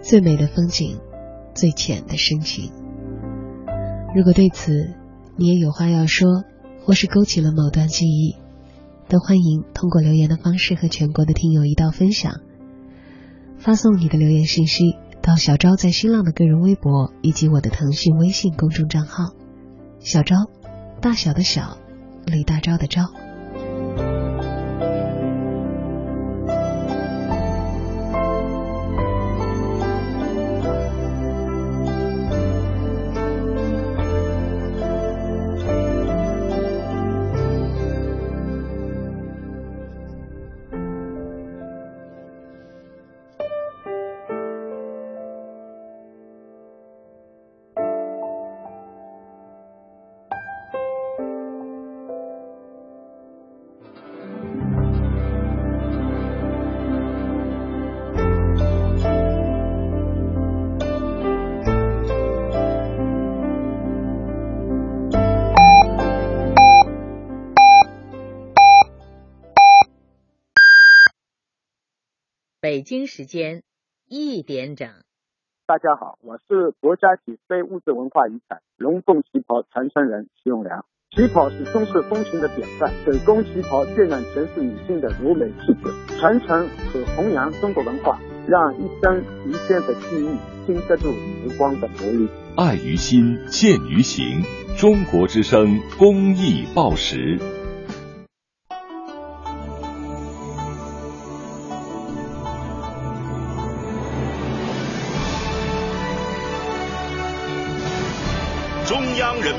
最美的风景，最浅的深情。如果对此你也有话要说，或是勾起了某段记忆，都欢迎通过留言的方式和全国的听友一道分享。发送你的留言信息。到小昭在新浪的个人微博以及我的腾讯微信公众账号，小昭，大小的小，李大钊的钊。京时间一点整。大家好，我是国家级非物质文化遗产龙凤旗袍传承人徐永良。旗袍是中式风情的典范，水工旗袍渲染全是女性的柔美气质，传承和弘扬中国文化，让一生一世的记忆经得住时光的磨砺。爱于心，见于行。中国之声公益报时。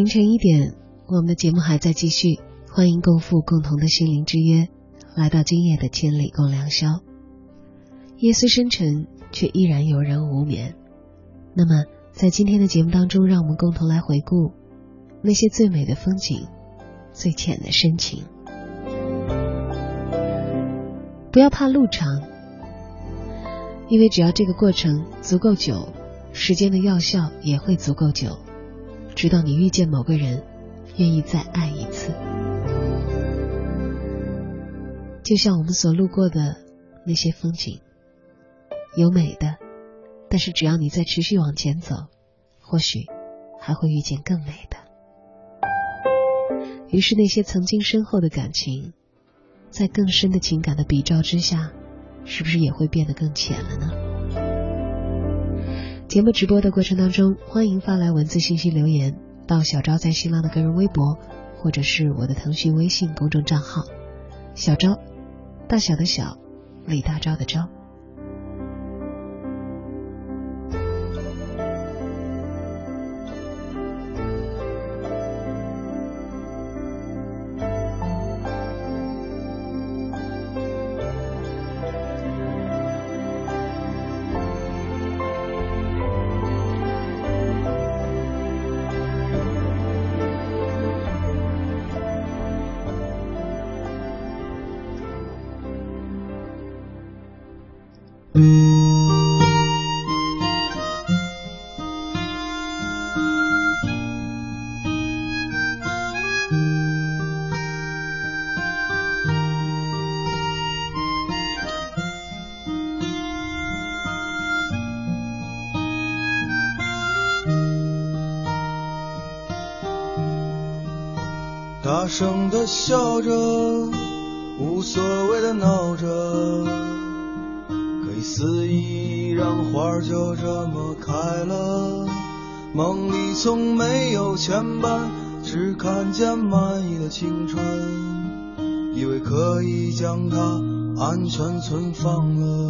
凌晨一点，我们的节目还在继续，欢迎共赴共同的心灵之约，来到今夜的千里共良宵。夜虽深沉，却依然有人无眠。那么，在今天的节目当中，让我们共同来回顾那些最美的风景，最浅的深情。不要怕路长，因为只要这个过程足够久，时间的药效也会足够久。直到你遇见某个人，愿意再爱一次，就像我们所路过的那些风景，有美的，但是只要你再持续往前走，或许还会遇见更美的。于是那些曾经深厚的感情，在更深的情感的比照之下，是不是也会变得更浅了呢？节目直播的过程当中，欢迎发来文字信息留言到小昭在新浪的个人微博，或者是我的腾讯微信公众账号“小昭”，大小的小，李大钊的昭。笑着，无所谓的闹着，可以肆意让花儿就这么开了。梦里从没有牵绊，只看见满意的青春，以为可以将它安全存放了。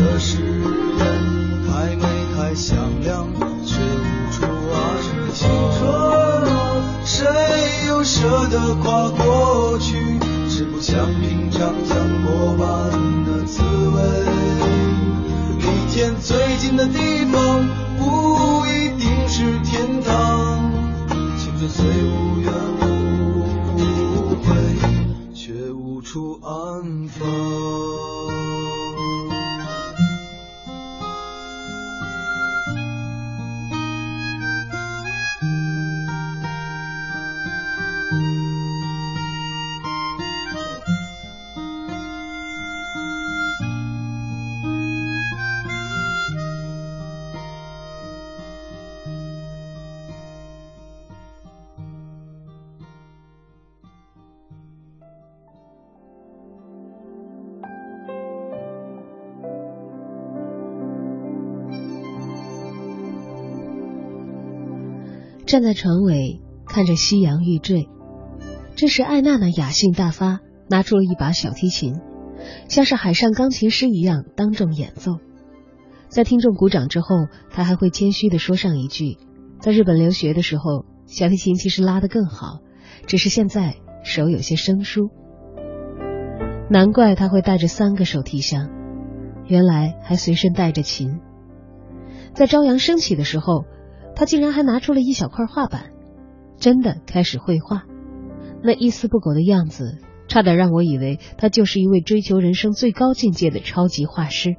这誓言太美，太响亮，却无处安置。青春谁又舍得挂牵？站在船尾看着夕阳欲坠。这时，艾娜娜雅兴大发，拿出了一把小提琴，像是海上钢琴师一样当众演奏。在听众鼓掌之后，他还会谦虚的说上一句：“在日本留学的时候，小提琴其实拉得更好，只是现在手有些生疏。”难怪他会带着三个手提箱，原来还随身带着琴。在朝阳升起的时候，他竟然还拿出了一小块画板，真的开始绘画。那一丝不苟的样子，差点让我以为他就是一位追求人生最高境界的超级画师。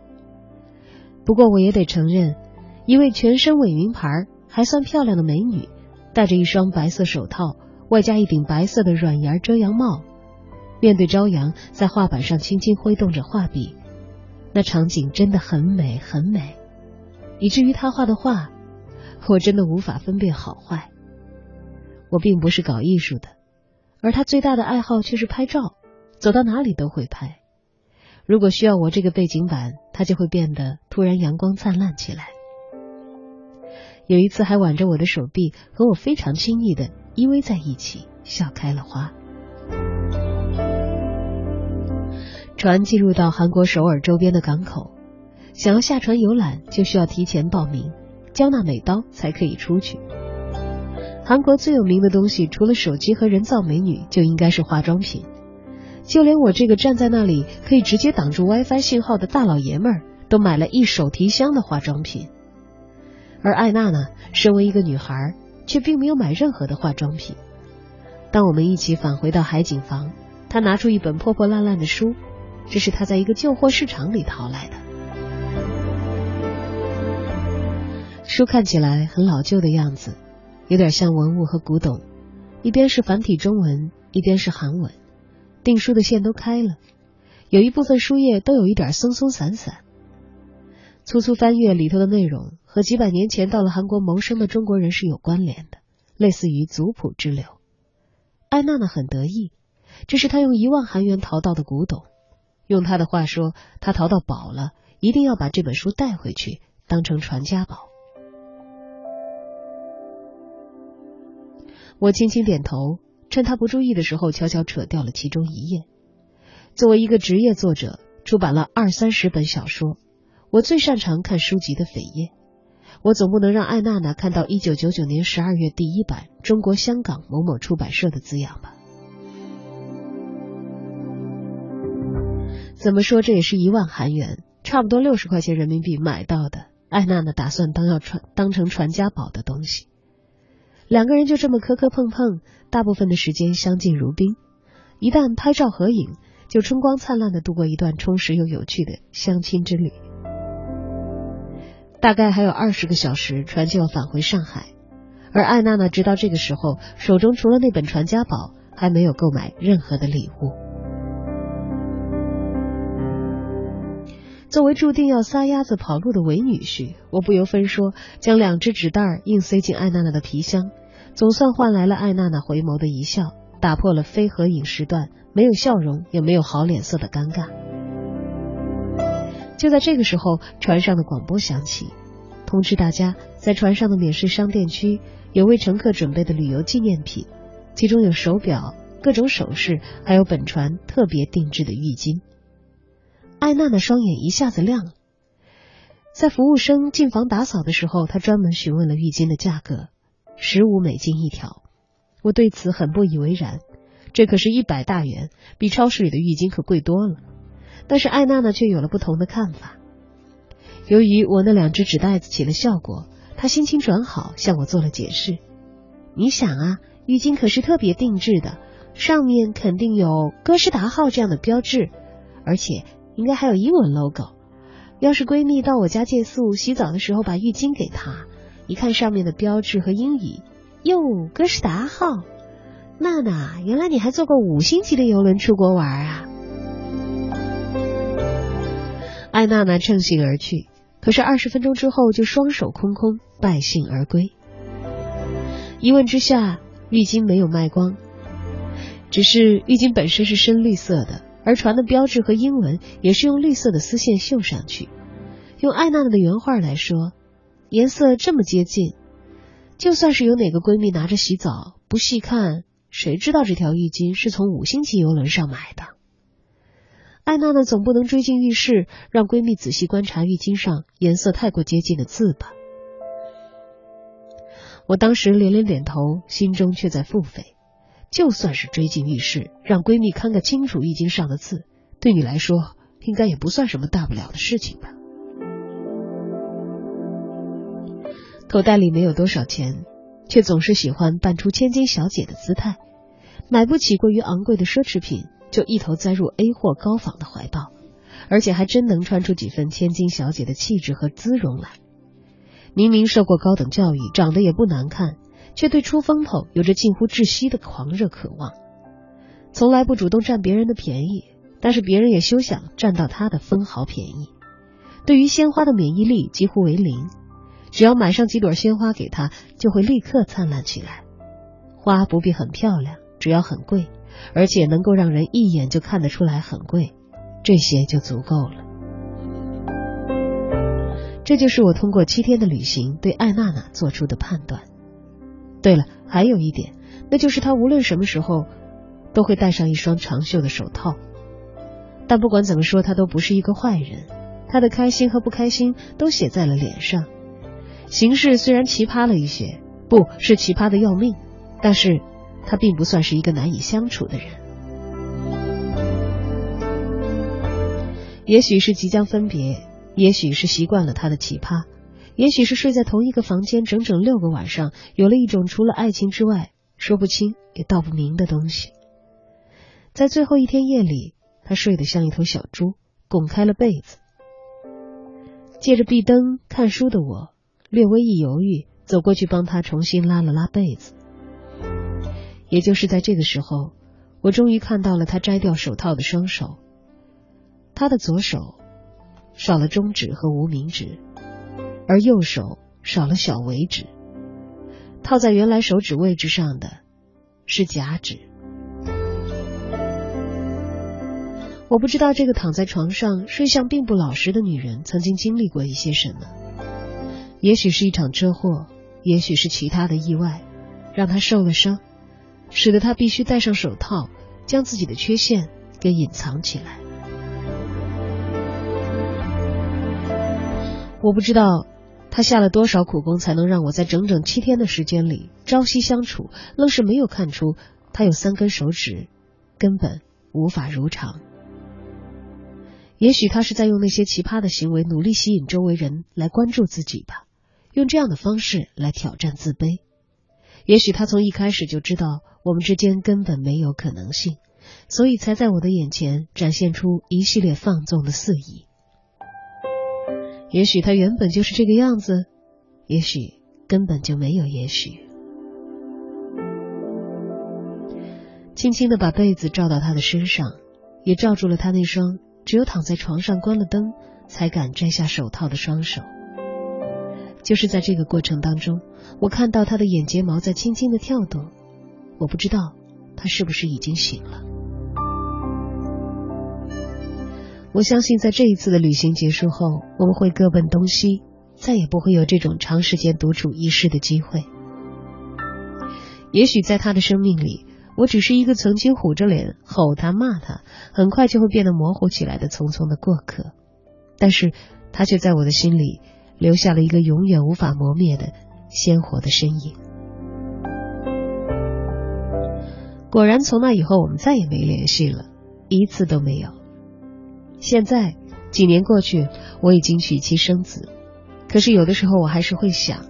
不过我也得承认，一位全身伪名牌、还算漂亮的美女，戴着一双白色手套，外加一顶白色的软檐遮阳帽，面对朝阳，在画板上轻轻挥动着画笔，那场景真的很美很美，以至于他画的画，我真的无法分辨好坏。我并不是搞艺术的。而他最大的爱好却是拍照，走到哪里都会拍。如果需要我这个背景板，他就会变得突然阳光灿烂起来。有一次还挽着我的手臂，和我非常亲密的依偎在一起，笑开了花。船进入到韩国首尔周边的港口，想要下船游览，就需要提前报名，交纳美刀才可以出去。韩国最有名的东西，除了手机和人造美女，就应该是化妆品。就连我这个站在那里可以直接挡住 WiFi 信号的大老爷们儿，都买了一手提箱的化妆品。而艾娜呢，身为一个女孩，却并没有买任何的化妆品。当我们一起返回到海景房，她拿出一本破破烂烂的书，这是她在一个旧货市场里淘来的。书看起来很老旧的样子。有点像文物和古董，一边是繁体中文，一边是韩文，订书的线都开了，有一部分书页都有一点松松散散。粗粗翻阅里头的内容，和几百年前到了韩国谋生的中国人是有关联的，类似于族谱之流。艾娜娜很得意，这是她用一万韩元淘到的古董，用她的话说，她淘到宝了，一定要把这本书带回去，当成传家宝。我轻轻点头，趁他不注意的时候，悄悄扯掉了其中一页。作为一个职业作者，出版了二三十本小说，我最擅长看书籍的扉页。我总不能让艾娜娜看到一九九九年十二月第一版中国香港某某出版社的字样吧？怎么说，这也是一万韩元，差不多六十块钱人民币买到的。艾娜娜打算当要传当成传家宝的东西。两个人就这么磕磕碰碰，大部分的时间相敬如宾。一旦拍照合影，就春光灿烂的度过一段充实又有趣的相亲之旅。大概还有二十个小时，船就要返回上海，而艾娜娜直到这个时候，手中除了那本传家宝，还没有购买任何的礼物。作为注定要撒丫子跑路的伪女婿，我不由分说将两只纸袋硬塞进艾娜娜的皮箱。总算换来了艾娜娜回眸的一笑，打破了非合影时段没有笑容也没有好脸色的尴尬。就在这个时候，船上的广播响起，通知大家，在船上的免税商店区有为乘客准备的旅游纪念品，其中有手表、各种首饰，还有本船特别定制的浴巾。艾娜娜双眼一下子亮了，在服务生进房打扫的时候，她专门询问了浴巾的价格。十五美金一条，我对此很不以为然。这可是一百大元，比超市里的浴巾可贵多了。但是艾娜娜却有了不同的看法。由于我那两只纸袋子起了效果，她心情转好，向我做了解释。你想啊，浴巾可是特别定制的，上面肯定有哥诗达号这样的标志，而且应该还有英文 logo。要是闺蜜到我家借宿，洗澡的时候把浴巾给她。一看上面的标志和英语，哟，哥诗达号。娜娜，原来你还坐过五星级的游轮出国玩啊？艾娜娜乘兴而去，可是二十分钟之后就双手空空，败兴而归。一问之下，浴巾没有卖光，只是浴巾本身是深绿色的，而船的标志和英文也是用绿色的丝线绣上去。用艾娜娜的原话来说。颜色这么接近，就算是有哪个闺蜜拿着洗澡，不细看，谁知道这条浴巾是从五星级游轮上买的？艾娜娜总不能追进浴室，让闺蜜仔细观察浴巾上颜色太过接近的字吧？我当时连连点头，心中却在腹诽：就算是追进浴室，让闺蜜看个清楚浴巾上的字，对你来说应该也不算什么大不了的事情吧？口袋里没有多少钱，却总是喜欢扮出千金小姐的姿态，买不起过于昂贵的奢侈品。就一头栽入 A 货高仿的怀抱，而且还真能穿出几分千金小姐的气质和姿容来。明明受过高等教育，长得也不难看，却对出风头有着近乎窒息的狂热渴望。从来不主动占别人的便宜，但是别人也休想占到他的分毫便宜。对于鲜花的免疫力几乎为零，只要买上几朵鲜花给他，就会立刻灿烂起来。花不必很漂亮，只要很贵。而且能够让人一眼就看得出来很贵，这些就足够了。这就是我通过七天的旅行对艾娜娜做出的判断。对了，还有一点，那就是她无论什么时候都会戴上一双长袖的手套。但不管怎么说，她都不是一个坏人。她的开心和不开心都写在了脸上。行事虽然奇葩了一些，不是奇葩的要命，但是。他并不算是一个难以相处的人，也许是即将分别，也许是习惯了他的奇葩，也许是睡在同一个房间整整六个晚上，有了一种除了爱情之外说不清也道不明的东西。在最后一天夜里，他睡得像一头小猪，拱开了被子，借着壁灯看书的我，略微一犹豫，走过去帮他重新拉了拉被子。也就是在这个时候，我终于看到了他摘掉手套的双手。他的左手少了中指和无名指，而右手少了小尾指。套在原来手指位置上的是假指。我不知道这个躺在床上睡相并不老实的女人曾经经历过一些什么，也许是一场车祸，也许是其他的意外，让他受了伤。使得他必须戴上手套，将自己的缺陷给隐藏起来。我不知道他下了多少苦功，才能让我在整整七天的时间里朝夕相处，愣是没有看出他有三根手指根本无法如常。也许他是在用那些奇葩的行为努力吸引周围人来关注自己吧，用这样的方式来挑战自卑。也许他从一开始就知道我们之间根本没有可能性，所以才在我的眼前展现出一系列放纵的肆意。也许他原本就是这个样子，也许根本就没有也许。轻轻的把被子罩到他的身上，也罩住了他那双只有躺在床上关了灯才敢摘下手套的双手。就是在这个过程当中，我看到他的眼睫毛在轻轻的跳动，我不知道他是不是已经醒了。我相信在这一次的旅行结束后，我们会各奔东西，再也不会有这种长时间独处一室的机会。也许在他的生命里，我只是一个曾经虎着脸吼他骂他，很快就会变得模糊起来的匆匆的过客，但是他却在我的心里。留下了一个永远无法磨灭的鲜活的身影。果然，从那以后我们再也没联系了，一次都没有。现在几年过去，我已经娶妻生子，可是有的时候我还是会想，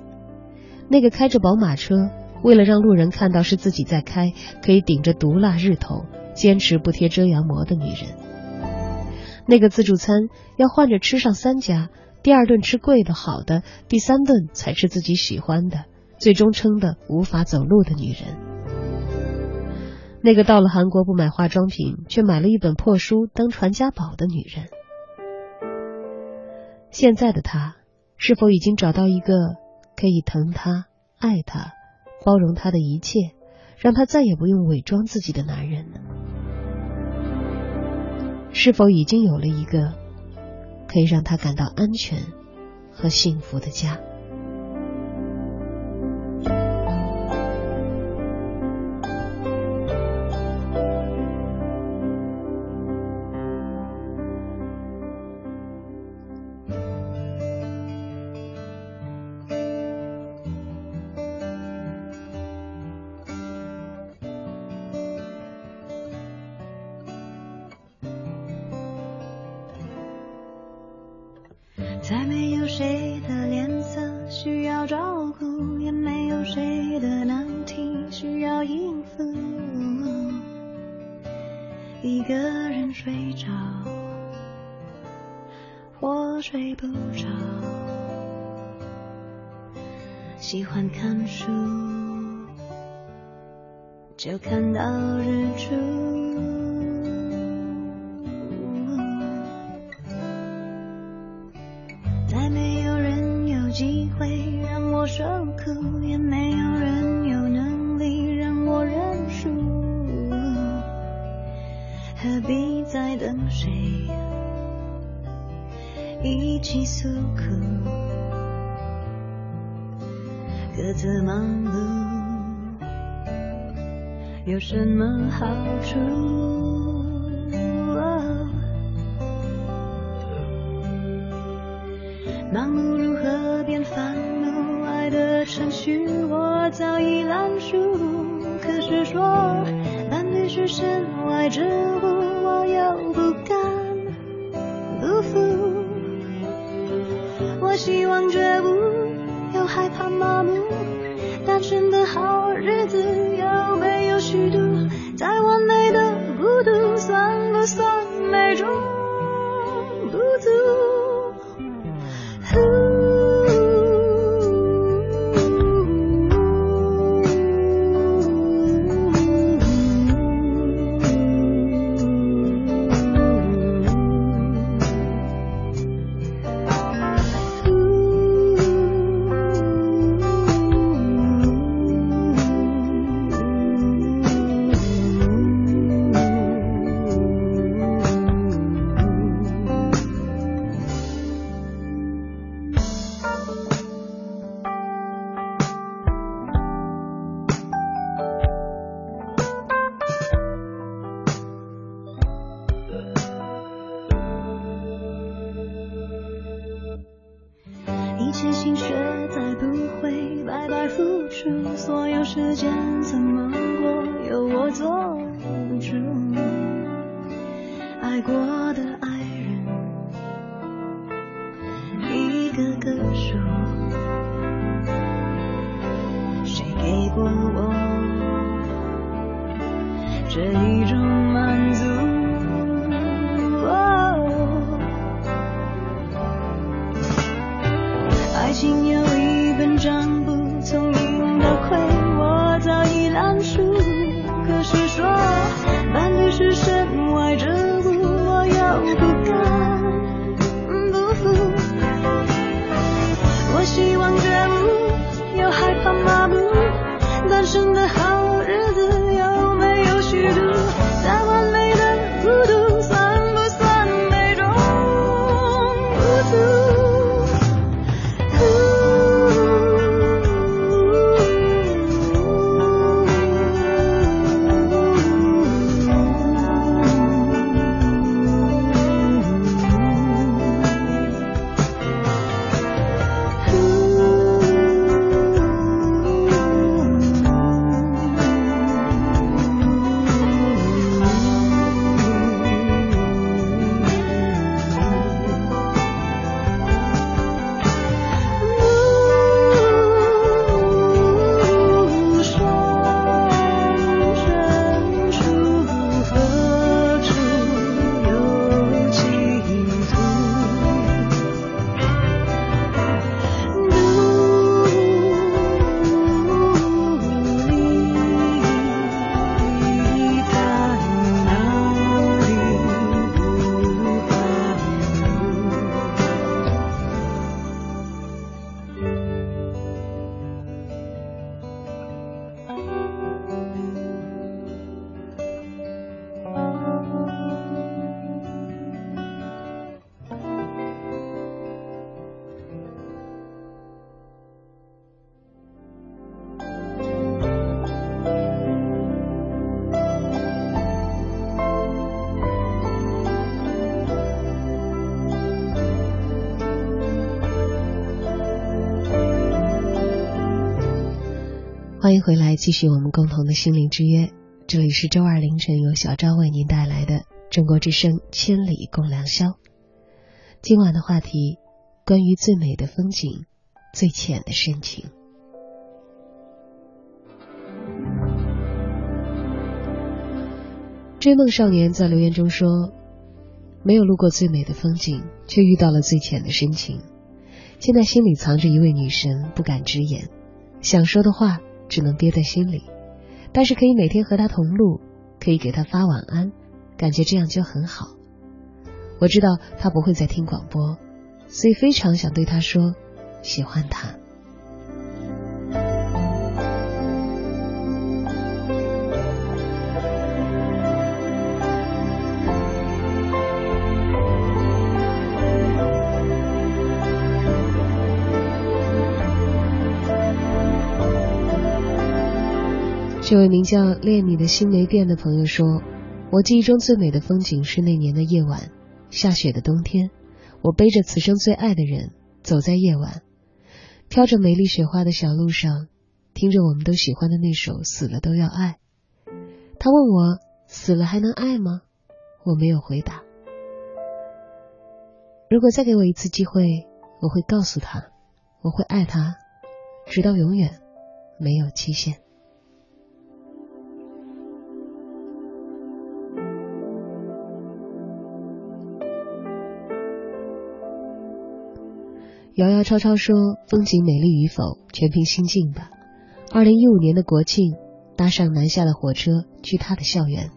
那个开着宝马车，为了让路人看到是自己在开，可以顶着毒辣日头，坚持不贴遮阳膜的女人；那个自助餐要换着吃上三家。第二顿吃贵的好的，第三顿才吃自己喜欢的，最终撑得无法走路的女人。那个到了韩国不买化妆品，却买了一本破书当传家宝的女人。现在的她，是否已经找到一个可以疼她、爱她、包容她的一切，让她再也不用伪装自己的男人呢？是否已经有了一个？可以让他感到安全和幸福的家。欢迎回来，继续我们共同的心灵之约。这里是周二凌晨由小昭为您带来的中国之声《千里共良宵》。今晚的话题：关于最美的风景，最浅的深情。追梦少年在留言中说：“没有路过最美的风景，却遇到了最浅的深情。现在心里藏着一位女神，不敢直言，想说的话只能憋在心里。但是可以每天和他同路，可以给他发晚安，感觉这样就很好。我知道他不会再听广播，所以非常想对他说，喜欢他。”这位名叫“恋你的心没变”的朋友说：“我记忆中最美的风景是那年的夜晚，下雪的冬天，我背着此生最爱的人走在夜晚，飘着美丽雪花的小路上，听着我们都喜欢的那首《死了都要爱》。他问我：死了还能爱吗？我没有回答。如果再给我一次机会，我会告诉他，我会爱他，直到永远，没有期限。”遥遥超超说：“风景美丽与否，全凭心境吧。”二零一五年的国庆，搭上南下的火车去他的校园。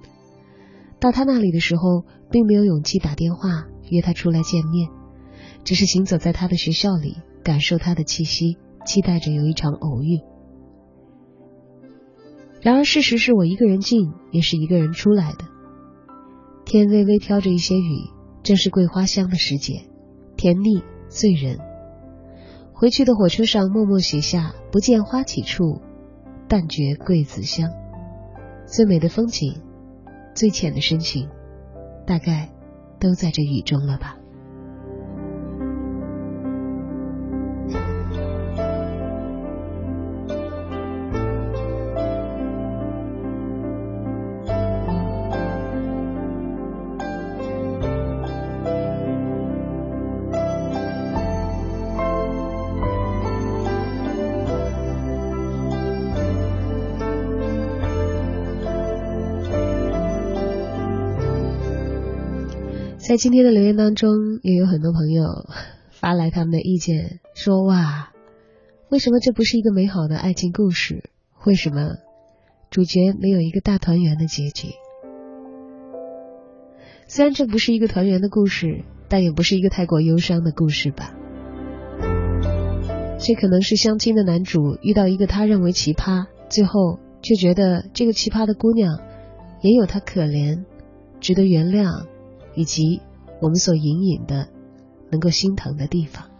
到他那里的时候，并没有勇气打电话约他出来见面，只是行走在他的学校里，感受他的气息，期待着有一场偶遇。然而事实是我一个人进，也是一个人出来的。天微微飘着一些雨，正是桂花香的时节，甜腻醉人。回去的火车上，默默写下“不见花起处，但觉桂子香”。最美的风景，最浅的深情，大概都在这雨中了吧。在今天的留言当中，也有很多朋友发来他们的意见，说：“哇，为什么这不是一个美好的爱情故事？为什么主角没有一个大团圆的结局？虽然这不是一个团圆的故事，但也不是一个太过忧伤的故事吧？这可能是相亲的男主遇到一个他认为奇葩，最后却觉得这个奇葩的姑娘也有她可怜、值得原谅。”以及我们所隐隐的能够心疼的地方。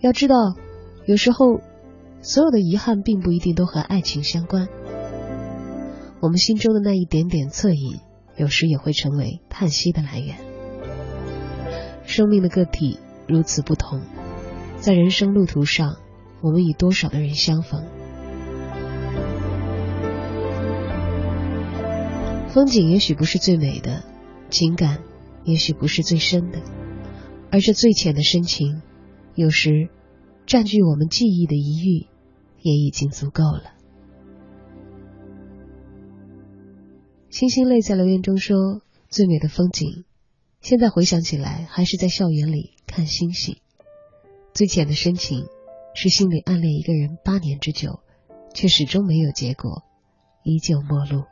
要知道，有时候所有的遗憾并不一定都和爱情相关。我们心中的那一点点恻隐，有时也会成为叹息的来源。生命的个体如此不同，在人生路途上，我们与多少的人相逢？风景也许不是最美的，情感也许不是最深的，而这最浅的深情，有时占据我们记忆的一隅，也已经足够了。星星泪在留言中说：“最美的风景，现在回想起来，还是在校园里看星星。最浅的深情，是心里暗恋一个人八年之久，却始终没有结果，依旧陌路。”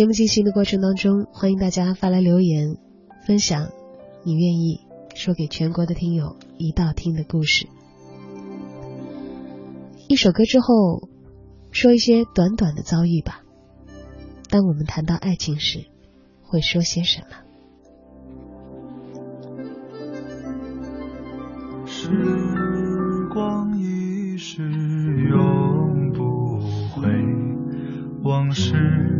节目进行的过程当中，欢迎大家发来留言，分享你愿意说给全国的听友一道听的故事。一首歌之后，说一些短短的遭遇吧。当我们谈到爱情时，会说些什么？时光一逝永不回，往事。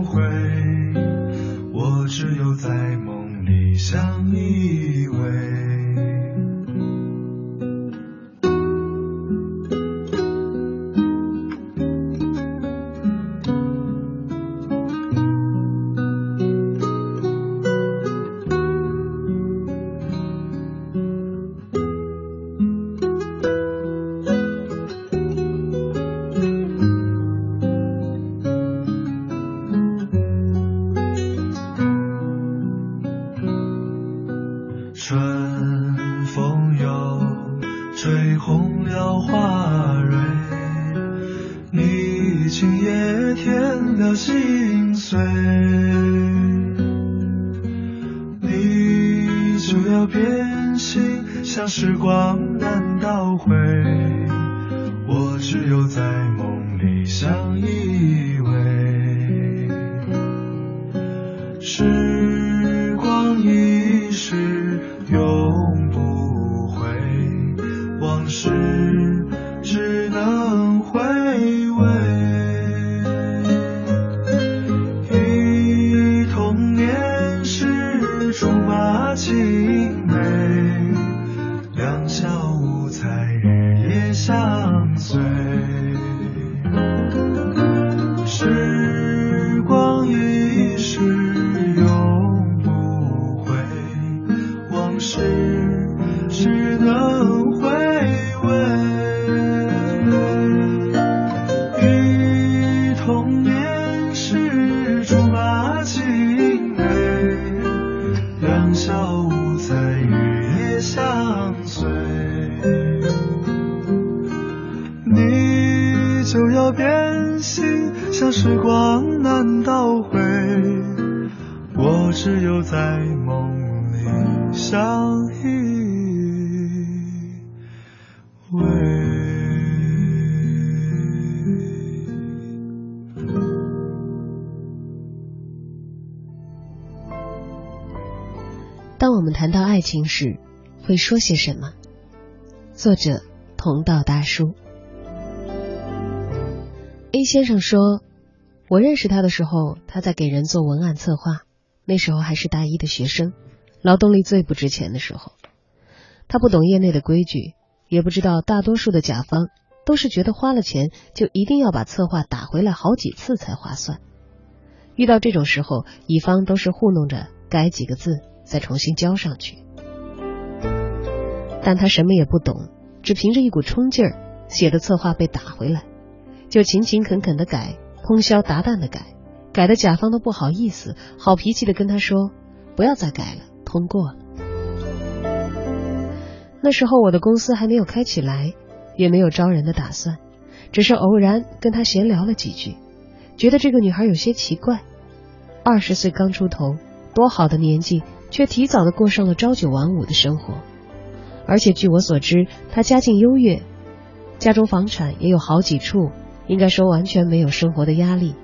爱情时，会说些什么？作者同道大叔。A 先生说，我认识他的时候，他在给人做文案策划，那时候还是大一的学生，劳动力最不值钱的时候。他不懂业内的规矩，也不知道大多数的甲方都是觉得花了钱就一定要把策划打回来好几次才划算。遇到这种时候，乙方都是糊弄着改几个字，再重新交上去。但他什么也不懂，只凭着一股冲劲儿写的策划被打回来，就勤勤恳恳的改，通宵达旦的改，改的甲方都不好意思，好脾气的跟他说不要再改了，通过了。那时候我的公司还没有开起来，也没有招人的打算，只是偶然跟他闲聊了几句，觉得这个女孩有些奇怪，二十岁刚出头，多好的年纪，却提早的过上了朝九晚五的生活。而且据我所知，他家境优越，家中房产也有好几处，应该说完全没有生活的压力。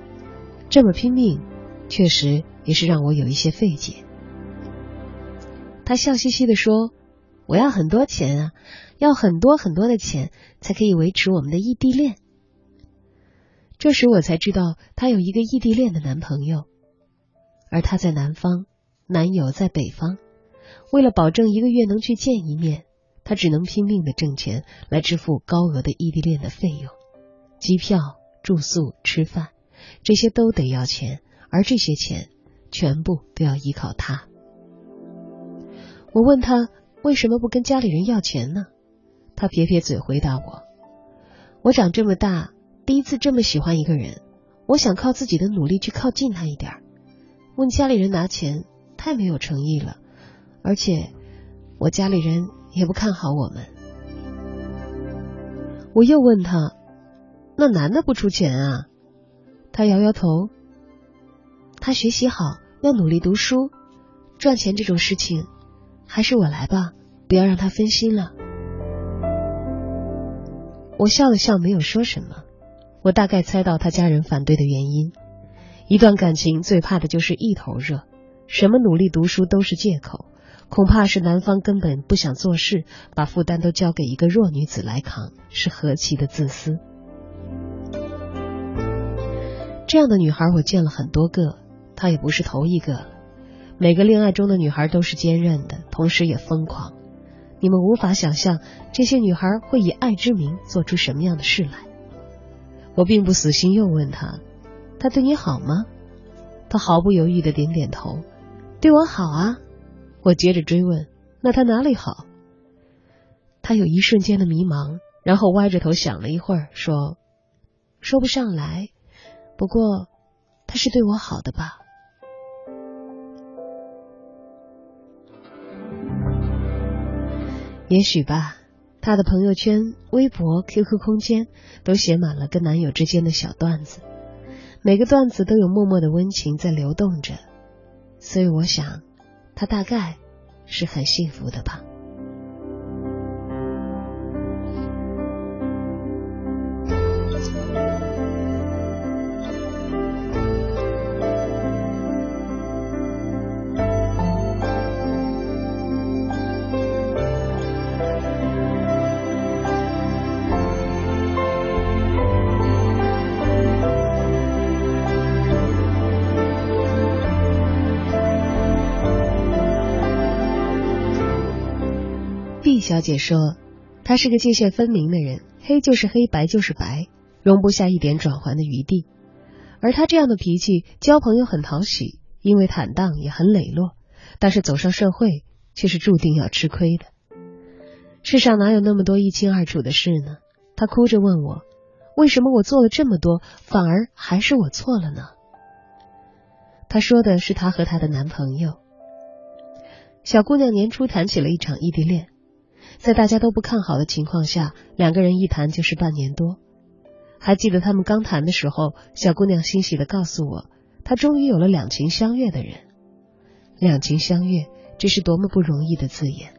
这么拼命，确实也是让我有一些费解。他笑嘻嘻的说：“我要很多钱啊，要很多很多的钱，才可以维持我们的异地恋。”这时我才知道，她有一个异地恋的男朋友，而她在南方，男友在北方。为了保证一个月能去见一面，他只能拼命的挣钱来支付高额的异地恋的费用，机票、住宿、吃饭，这些都得要钱，而这些钱全部都要依靠他。我问他为什么不跟家里人要钱呢？他撇撇嘴回答我：“我长这么大，第一次这么喜欢一个人，我想靠自己的努力去靠近他一点。问家里人拿钱，太没有诚意了，而且我家里人也不看好我们。”我又问他：“那男的不出钱啊？”他摇摇头。他学习好，要努力读书，赚钱这种事情，还是我来吧，不要让他分心了。我笑了笑，没有说什么。我大概猜到他家人反对的原因。一段感情最怕的就是一头热，什么努力读书都是借口，恐怕是男方根本不想做事，把负担都交给一个弱女子来扛，是何其的自私。这样的女孩我见了很多个。她也不是头一个，每个恋爱中的女孩都是坚韧的，同时也疯狂。你们无法想象这些女孩会以爱之名做出什么样的事来。我并不死心，又问她：“他对你好吗？”她毫不犹豫的点点头：“对我好啊。”我接着追问：“那他哪里好？”他有一瞬间的迷茫，然后歪着头想了一会儿，说：“说不上来，不过他是对我好的吧。”也许吧，她的朋友圈、微博、QQ 空间都写满了跟男友之间的小段子，每个段子都有默默的温情在流动着，所以我想，他大概是很幸福的吧。小姐说，他是个界限分明的人，黑就是黑，白就是白，容不下一点转圜的余地。而他这样的脾气，交朋友很讨喜，因为坦荡也很磊落。但是走上社会，却是注定要吃亏的。世上哪有那么多一清二楚的事呢？他哭着问我，为什么我做了这么多，反而还是我错了呢？他说的是他和他的男朋友。小姑娘年初谈起了一场异地恋。在大家都不看好的情况下，两个人一谈就是半年多。还记得他们刚谈的时候，小姑娘欣喜的告诉我，她终于有了两情相悦的人。两情相悦，这是多么不容易的字眼。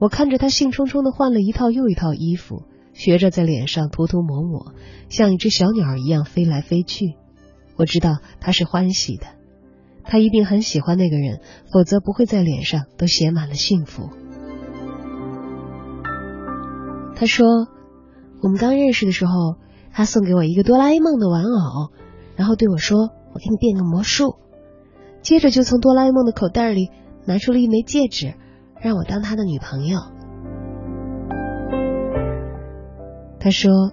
我看着她兴冲冲的换了一套又一套衣服，学着在脸上涂涂抹抹，像一只小鸟一样飞来飞去。我知道她是欢喜的，她一定很喜欢那个人，否则不会在脸上都写满了幸福。他说：“我们刚认识的时候，他送给我一个哆啦 A 梦的玩偶，然后对我说：‘我给你变个魔术。’接着就从哆啦 A 梦的口袋里拿出了一枚戒指，让我当他的女朋友。”他说：“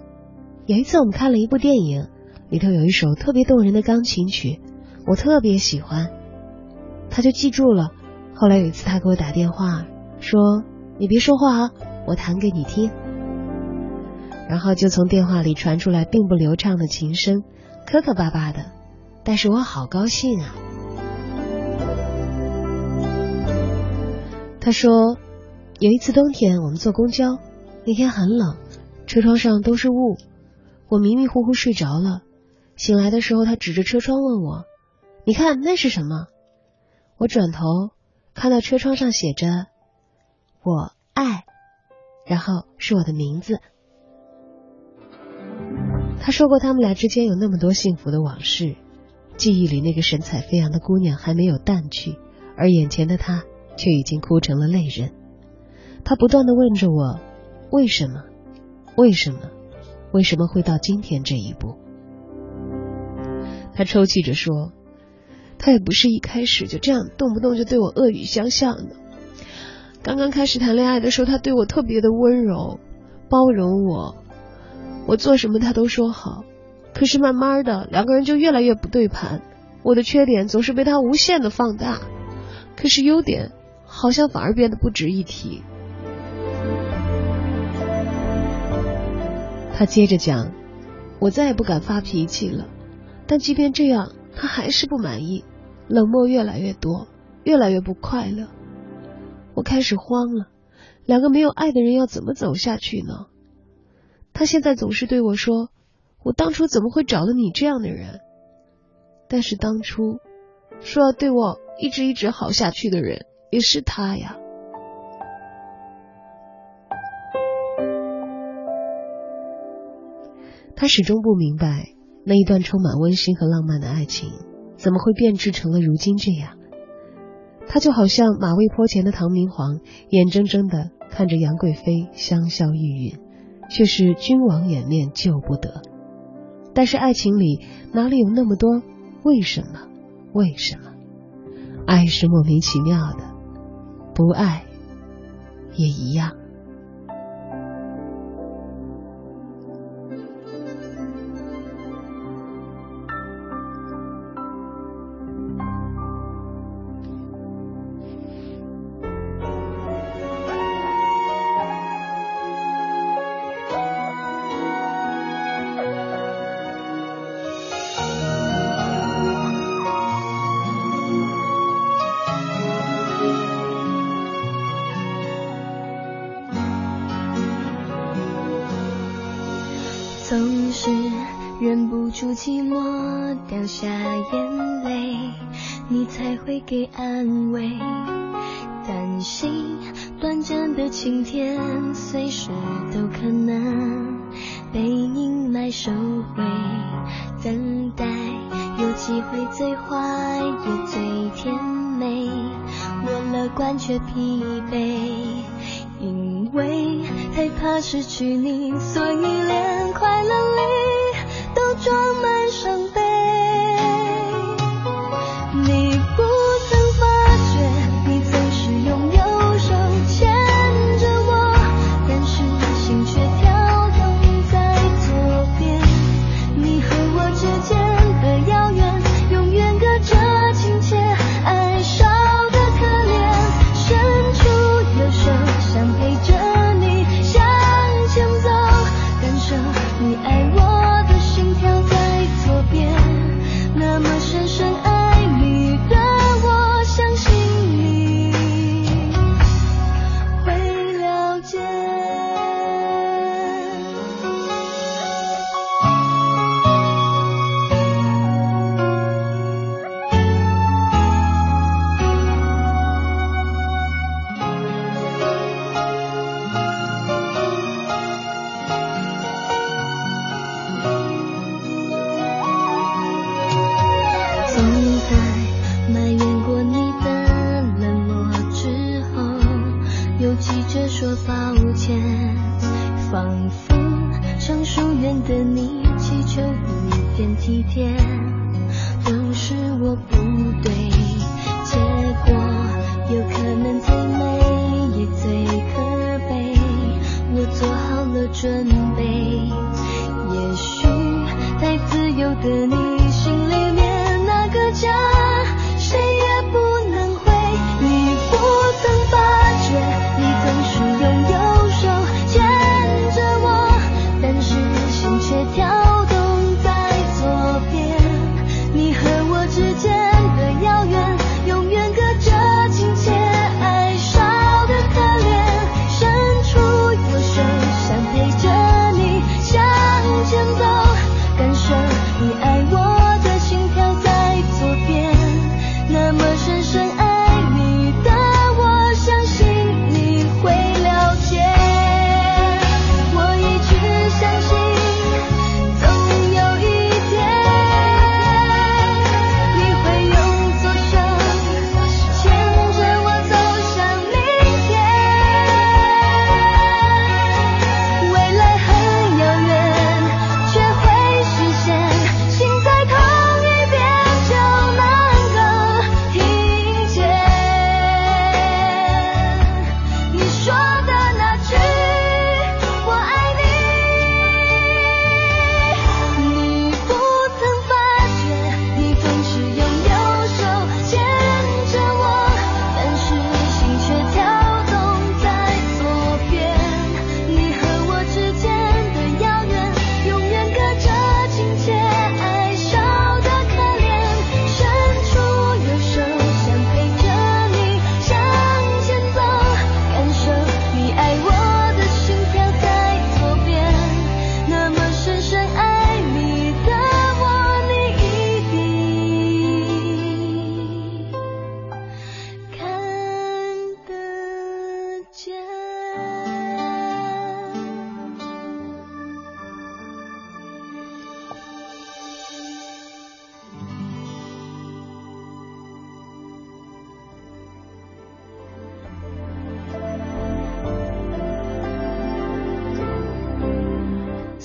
有一次我们看了一部电影，里头有一首特别动人的钢琴曲，我特别喜欢，他就记住了。后来有一次他给我打电话说：‘你别说话啊，我弹给你听。’”然后就从电话里传出来并不流畅的琴声，磕磕巴巴的，但是我好高兴啊。他说，有一次冬天我们坐公交，那天很冷，车窗上都是雾，我迷迷糊糊睡着了，醒来的时候他指着车窗问我：“你看那是什么？”我转头看到车窗上写着“我爱”，然后是我的名字。他说过，他们俩之间有那么多幸福的往事，记忆里那个神采飞扬的姑娘还没有淡去，而眼前的他却已经哭成了泪人。他不断的问着我，为什么？为什么？为什么会到今天这一步？他抽泣着说，他也不是一开始就这样，动不动就对我恶语相向的。刚刚开始谈恋爱的时候，他对我特别的温柔，包容我。我做什么他都说好，可是慢慢的两个人就越来越不对盘。我的缺点总是被他无限的放大，可是优点好像反而变得不值一提。他接着讲：“我再也不敢发脾气了，但即便这样，他还是不满意，冷漠越来越多，越来越不快乐。我开始慌了，两个没有爱的人要怎么走下去呢？他现在总是对我说：‘我当初怎么会找了你这样的人？’但是当初说要对我一直一直好下去的人。”也是他呀。他始终不明白，那一段充满温馨和浪漫的爱情，怎么会变质成了如今这样？他就好像马嵬坡前的唐明皇，眼睁睁的看着杨贵妃香消玉殒，却是君王掩面救不得。但是爱情里哪里有那么多为什么？为什么？爱是莫名其妙的。不爱，也一样。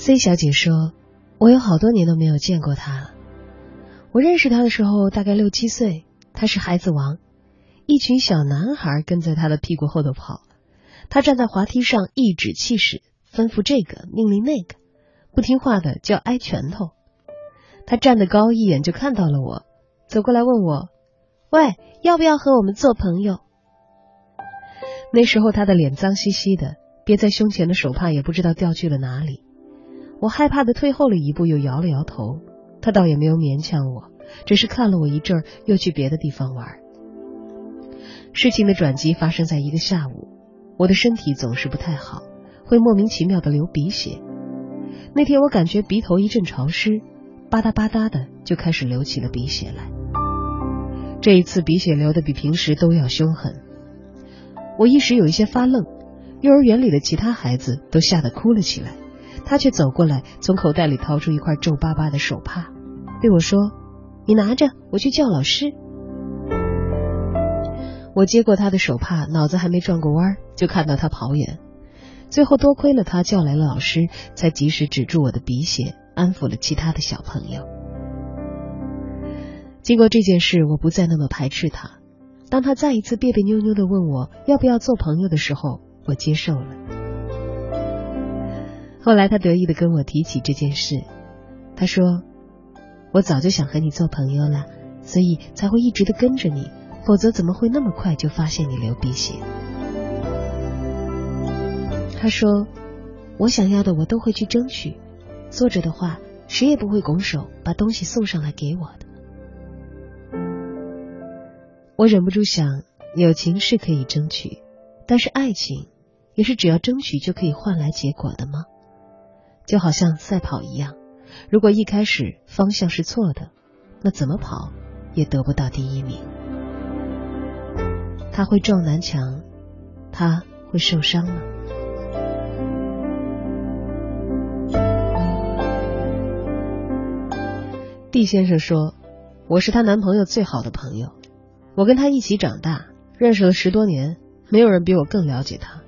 C 小姐说：“我有好多年都没有见过他了。我认识他的时候大概六七岁，他是孩子王，一群小男孩跟在他的屁股后头跑。他站在滑梯上颐指气使，吩咐这个命令那个，不听话的就要挨拳头。他站得高，一眼就看到了我，走过来问我：‘喂，要不要和我们做朋友？’那时候他的脸脏兮兮的，别在胸前的手帕也不知道掉去了哪里。我害怕的退后了一步，又摇了摇头。他倒也没有勉强我，只是看了我一阵儿，又去别的地方玩。事情的转机发生在一个下午，我的身体总是不太好，会莫名其妙的流鼻血。那天我感觉鼻头一阵潮湿，吧嗒吧嗒的就开始流起了鼻血来。这一次鼻血流的比平时都要凶狠，我一时有一些发愣。幼儿园里的其他孩子都吓得哭了起来，他却走过来，从口袋里掏出一块皱巴巴的手帕，对我说：“你拿着，我去叫老师。”我接过他的手帕，脑子还没转过弯，就看到他跑远。最后多亏了他叫来了老师，才及时止住我的鼻血，安抚了其他的小朋友。经过这件事，我不再那么排斥他。当他再一次别别扭扭的问我要不要做朋友的时候，我接受了。后来他得意的跟我提起这件事，他说：“我早就想和你做朋友了，所以才会一直的跟着你。”否则怎么会那么快就发现你流鼻血？他说：“我想要的我都会去争取，做着的话，谁也不会拱手把东西送上来给我的。”我忍不住想，友情是可以争取，但是爱情也是只要争取就可以换来结果的吗？就好像赛跑一样，如果一开始方向是错的，那怎么跑也得不到第一名。他会撞南墙，他会受伤吗？D 先生说：“我是她男朋友最好的朋友，我跟他一起长大，认识了十多年，没有人比我更了解他。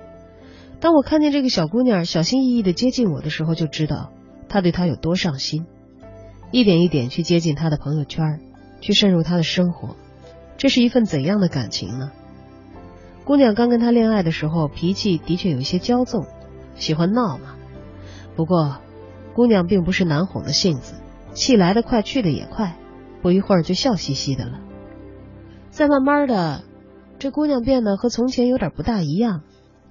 当我看见这个小姑娘小心翼翼的接近我的时候，就知道他对她有多上心，一点一点去接近他的朋友圈，去渗入他的生活，这是一份怎样的感情呢？”姑娘刚跟他恋爱的时候，脾气的确有一些骄纵，喜欢闹嘛。不过，姑娘并不是难哄的性子，气来得快，去的也快，不一会儿就笑嘻嘻的了。再慢慢的，这姑娘变得和从前有点不大一样，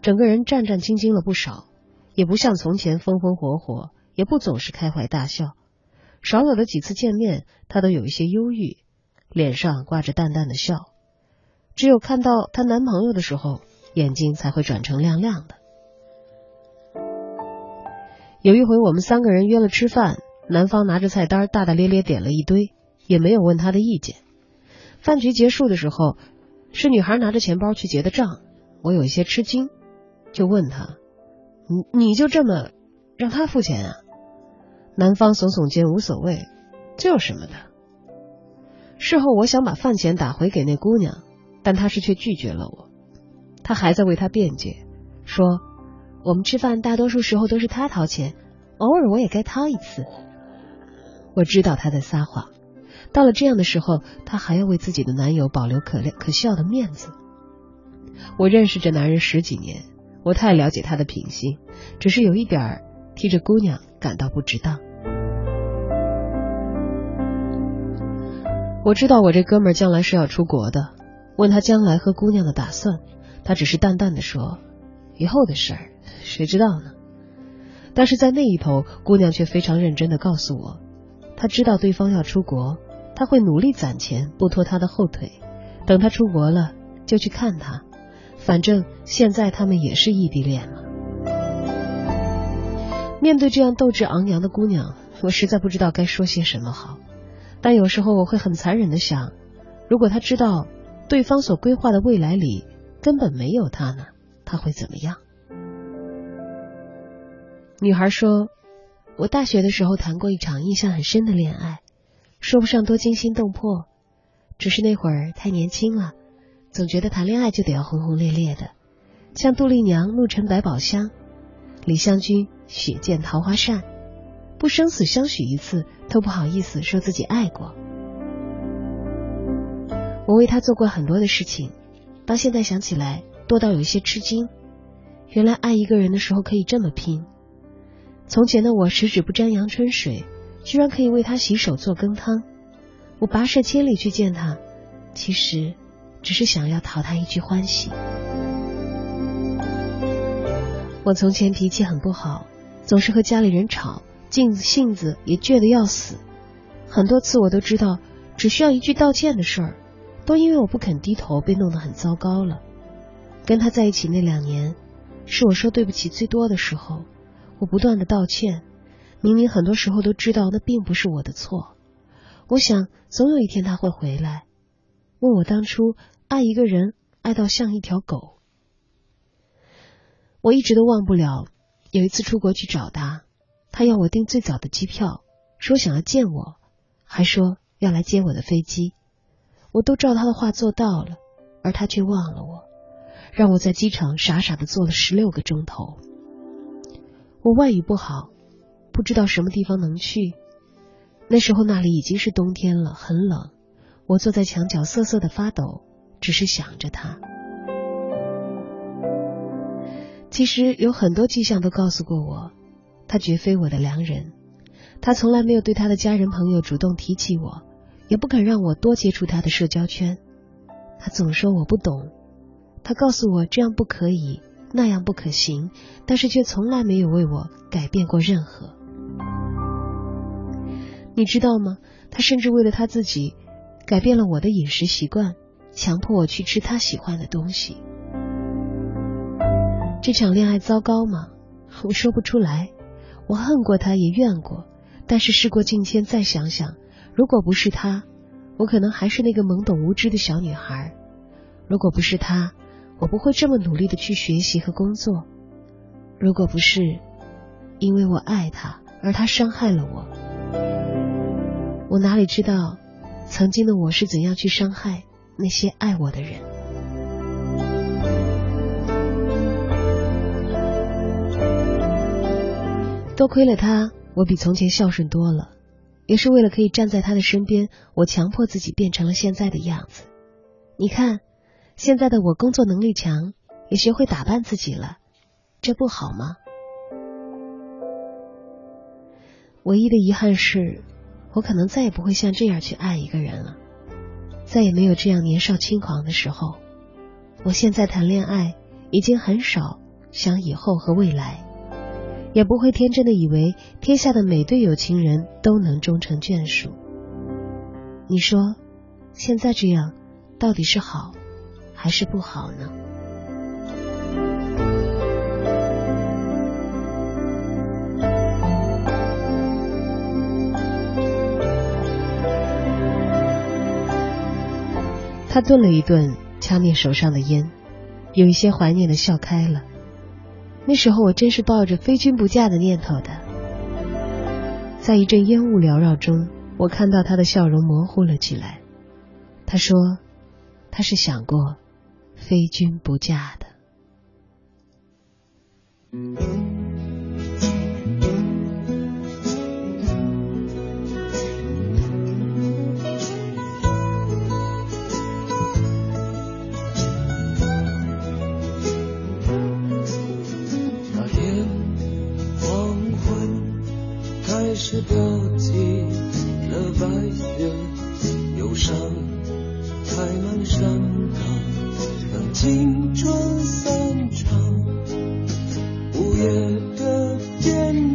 整个人战战兢兢了不少，也不像从前风风火火，也不总是开怀大笑。少有的几次见面，她都有一些忧郁，脸上挂着淡淡的笑。只有看到她男朋友的时候，眼睛才会转成亮亮的。有一回，我们三个人约了吃饭，男方拿着菜单大大咧咧点了一堆，也没有问他的意见。饭局结束的时候，是女孩拿着钱包去结的账，我有一些吃惊，就问他：“你你就这么让他付钱啊？”男方耸耸肩，无所谓，这有什么的？事后我想把饭钱打回给那姑娘。但他是却拒绝了我，他还在为他辩解，说我们吃饭大多数时候都是他掏钱，偶尔我也该掏一次。我知道他在撒谎，到了这样的时候，他还要为自己的男友保留可怜可笑的面子。我认识这男人十几年，我太了解他的品性，只是有一点儿替这姑娘感到不值当。我知道我这哥们儿将来是要出国的。问他将来和姑娘的打算，他只是淡淡的说：“以后的事儿，谁知道呢？”但是在那一头，姑娘却非常认真的告诉我，她知道对方要出国，她会努力攒钱，不拖他的后腿，等他出国了就去看他。反正现在他们也是异地恋了。面对这样斗志昂扬的姑娘，我实在不知道该说些什么好。但有时候我会很残忍的想，如果他知道。对方所规划的未来里根本没有他呢，他会怎么样？女孩说：“我大学的时候谈过一场印象很深的恋爱，说不上多惊心动魄，只是那会儿太年轻了，总觉得谈恋爱就得要轰轰烈烈的，像杜丽娘怒沉百宝箱，李香君血溅桃花扇，不生死相许一次都不好意思说自己爱过。我为他做过很多的事情，到现在想起来多到有一些吃惊。原来爱一个人的时候可以这么拼。从前的我十指不沾阳春水，居然可以为他洗手做羹汤。我跋涉千里去见他，其实只是想要讨他一句欢喜。我从前脾气很不好，总是和家里人吵，性子性子也倔得要死。很多次我都知道，只需要一句道歉的事儿，都因为我不肯低头被弄得很糟糕了。跟他在一起那两年，是我说对不起最多的时候。我不断的道歉，明明很多时候都知道那并不是我的错。我想总有一天他会回来，问我当初爱一个人爱到像一条狗。我一直都忘不了，有一次出国去找他，他要我订最早的机票，说想要见我，还说要来接我的飞机。我都照他的话做到了，而他却忘了我，让我在机场傻傻的坐了十六个钟头。我外语不好，不知道什么地方能去。那时候那里已经是冬天了，很冷。我坐在墙角瑟瑟的发抖，只是想着他。其实有很多迹象都告诉过我，他绝非我的良人。他从来没有对他的家人朋友主动提起我，也不肯让我多接触他的社交圈。他总说我不懂，他告诉我这样不可以。那样不可行，但是却从来没有为我改变过任何。你知道吗？他甚至为了他自己，改变了我的饮食习惯，强迫我去吃他喜欢的东西。这场恋爱糟糕吗？我说不出来。我恨过他，也怨过，但是事过境迁，再想想，如果不是他，我可能还是那个懵懂无知的小女孩。如果不是他。我不会这么努力的去学习和工作，如果不是因为我爱他，而他伤害了我，我哪里知道曾经的我是怎样去伤害那些爱我的人？多亏了他，我比从前孝顺多了，也是为了可以站在他的身边，我强迫自己变成了现在的样子。你看。现在的我工作能力强，也学会打扮自己了，这不好吗？唯一的遗憾是，我可能再也不会像这样去爱一个人了，再也没有这样年少轻狂的时候。我现在谈恋爱已经很少想以后和未来，也不会天真的以为天下的每对有情人都能终成眷属。你说，现在这样到底是好？还是不好呢？他顿了一顿，掐灭手上的烟，有一些怀念的笑开了。那时候我真是抱着非君不嫁的念头的。在一阵烟雾缭绕中，我看到他的笑容模糊了起来。他说：“他是想过。”非君不嫁的。开始飘起了白雪，忧伤开满山岗。青春散场，午夜的电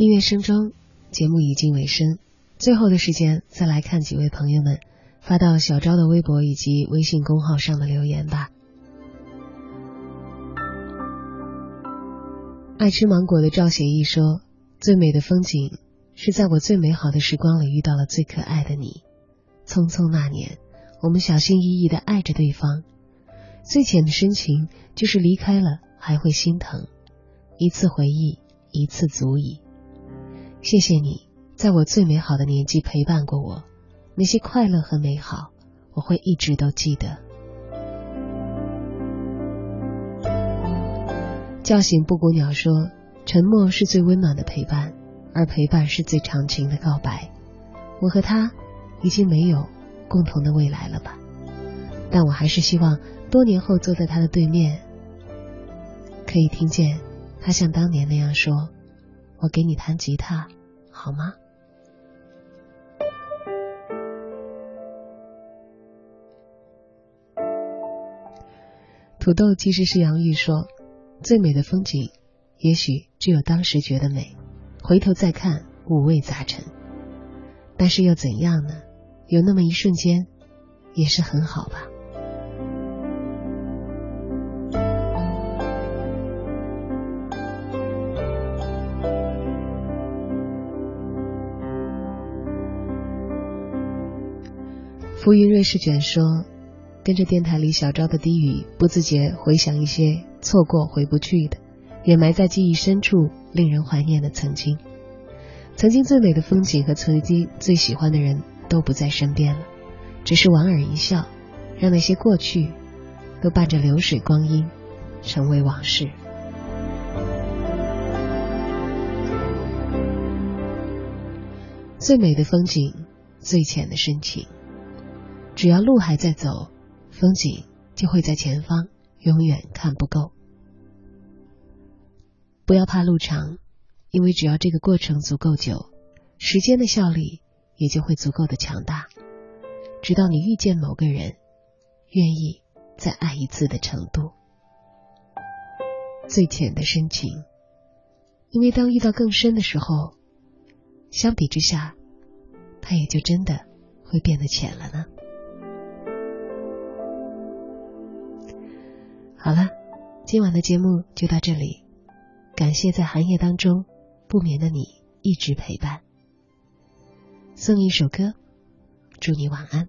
音乐声中，节目已经尾声。最后的时间，再来看几位朋友们发到小昭的微博以及微信公号上的留言吧。爱吃芒果的赵写意说：“最美的风景是在我最美好的时光里遇到了最可爱的你。匆匆那年，我们小心翼翼的爱着对方，最浅的深情就是离开了还会心疼。一次回忆，一次足矣。”谢谢你，在我最美好的年纪陪伴过我，那些快乐和美好，我会一直都记得。叫醒布谷鸟说：“沉默是最温暖的陪伴，而陪伴是最长情的告白。”我和他已经没有共同的未来了吧？但我还是希望多年后坐在他的对面，可以听见他像当年那样说。我给你弹吉他，好吗？土豆其实是杨玉说，最美的风景，也许只有当时觉得美，回头再看五味杂陈。但是又怎样呢？有那么一瞬间，也是很好吧。浮云瑞士卷说：“跟着电台里小昭的低语，不自觉回想一些错过回不去的，掩埋在记忆深处令人怀念的曾经。曾经最美的风景和曾经最喜欢的人都不在身边了，只是莞尔一笑，让那些过去都伴着流水光阴成为往事。最美的风景，最浅的深情。”只要路还在走，风景就会在前方，永远看不够。不要怕路长，因为只要这个过程足够久，时间的效力也就会足够的强大，直到你遇见某个人，愿意再爱一次的程度。最浅的深情，因为当遇到更深的时候，相比之下，它也就真的会变得浅了呢。好了，今晚的节目就到这里。感谢在寒夜当中不眠的你一直陪伴。送一首歌，祝你晚安。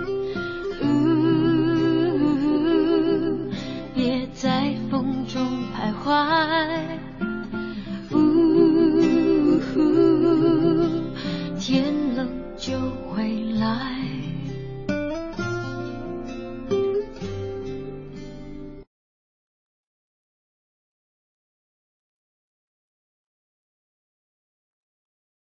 快。呜呼，天冷就回来。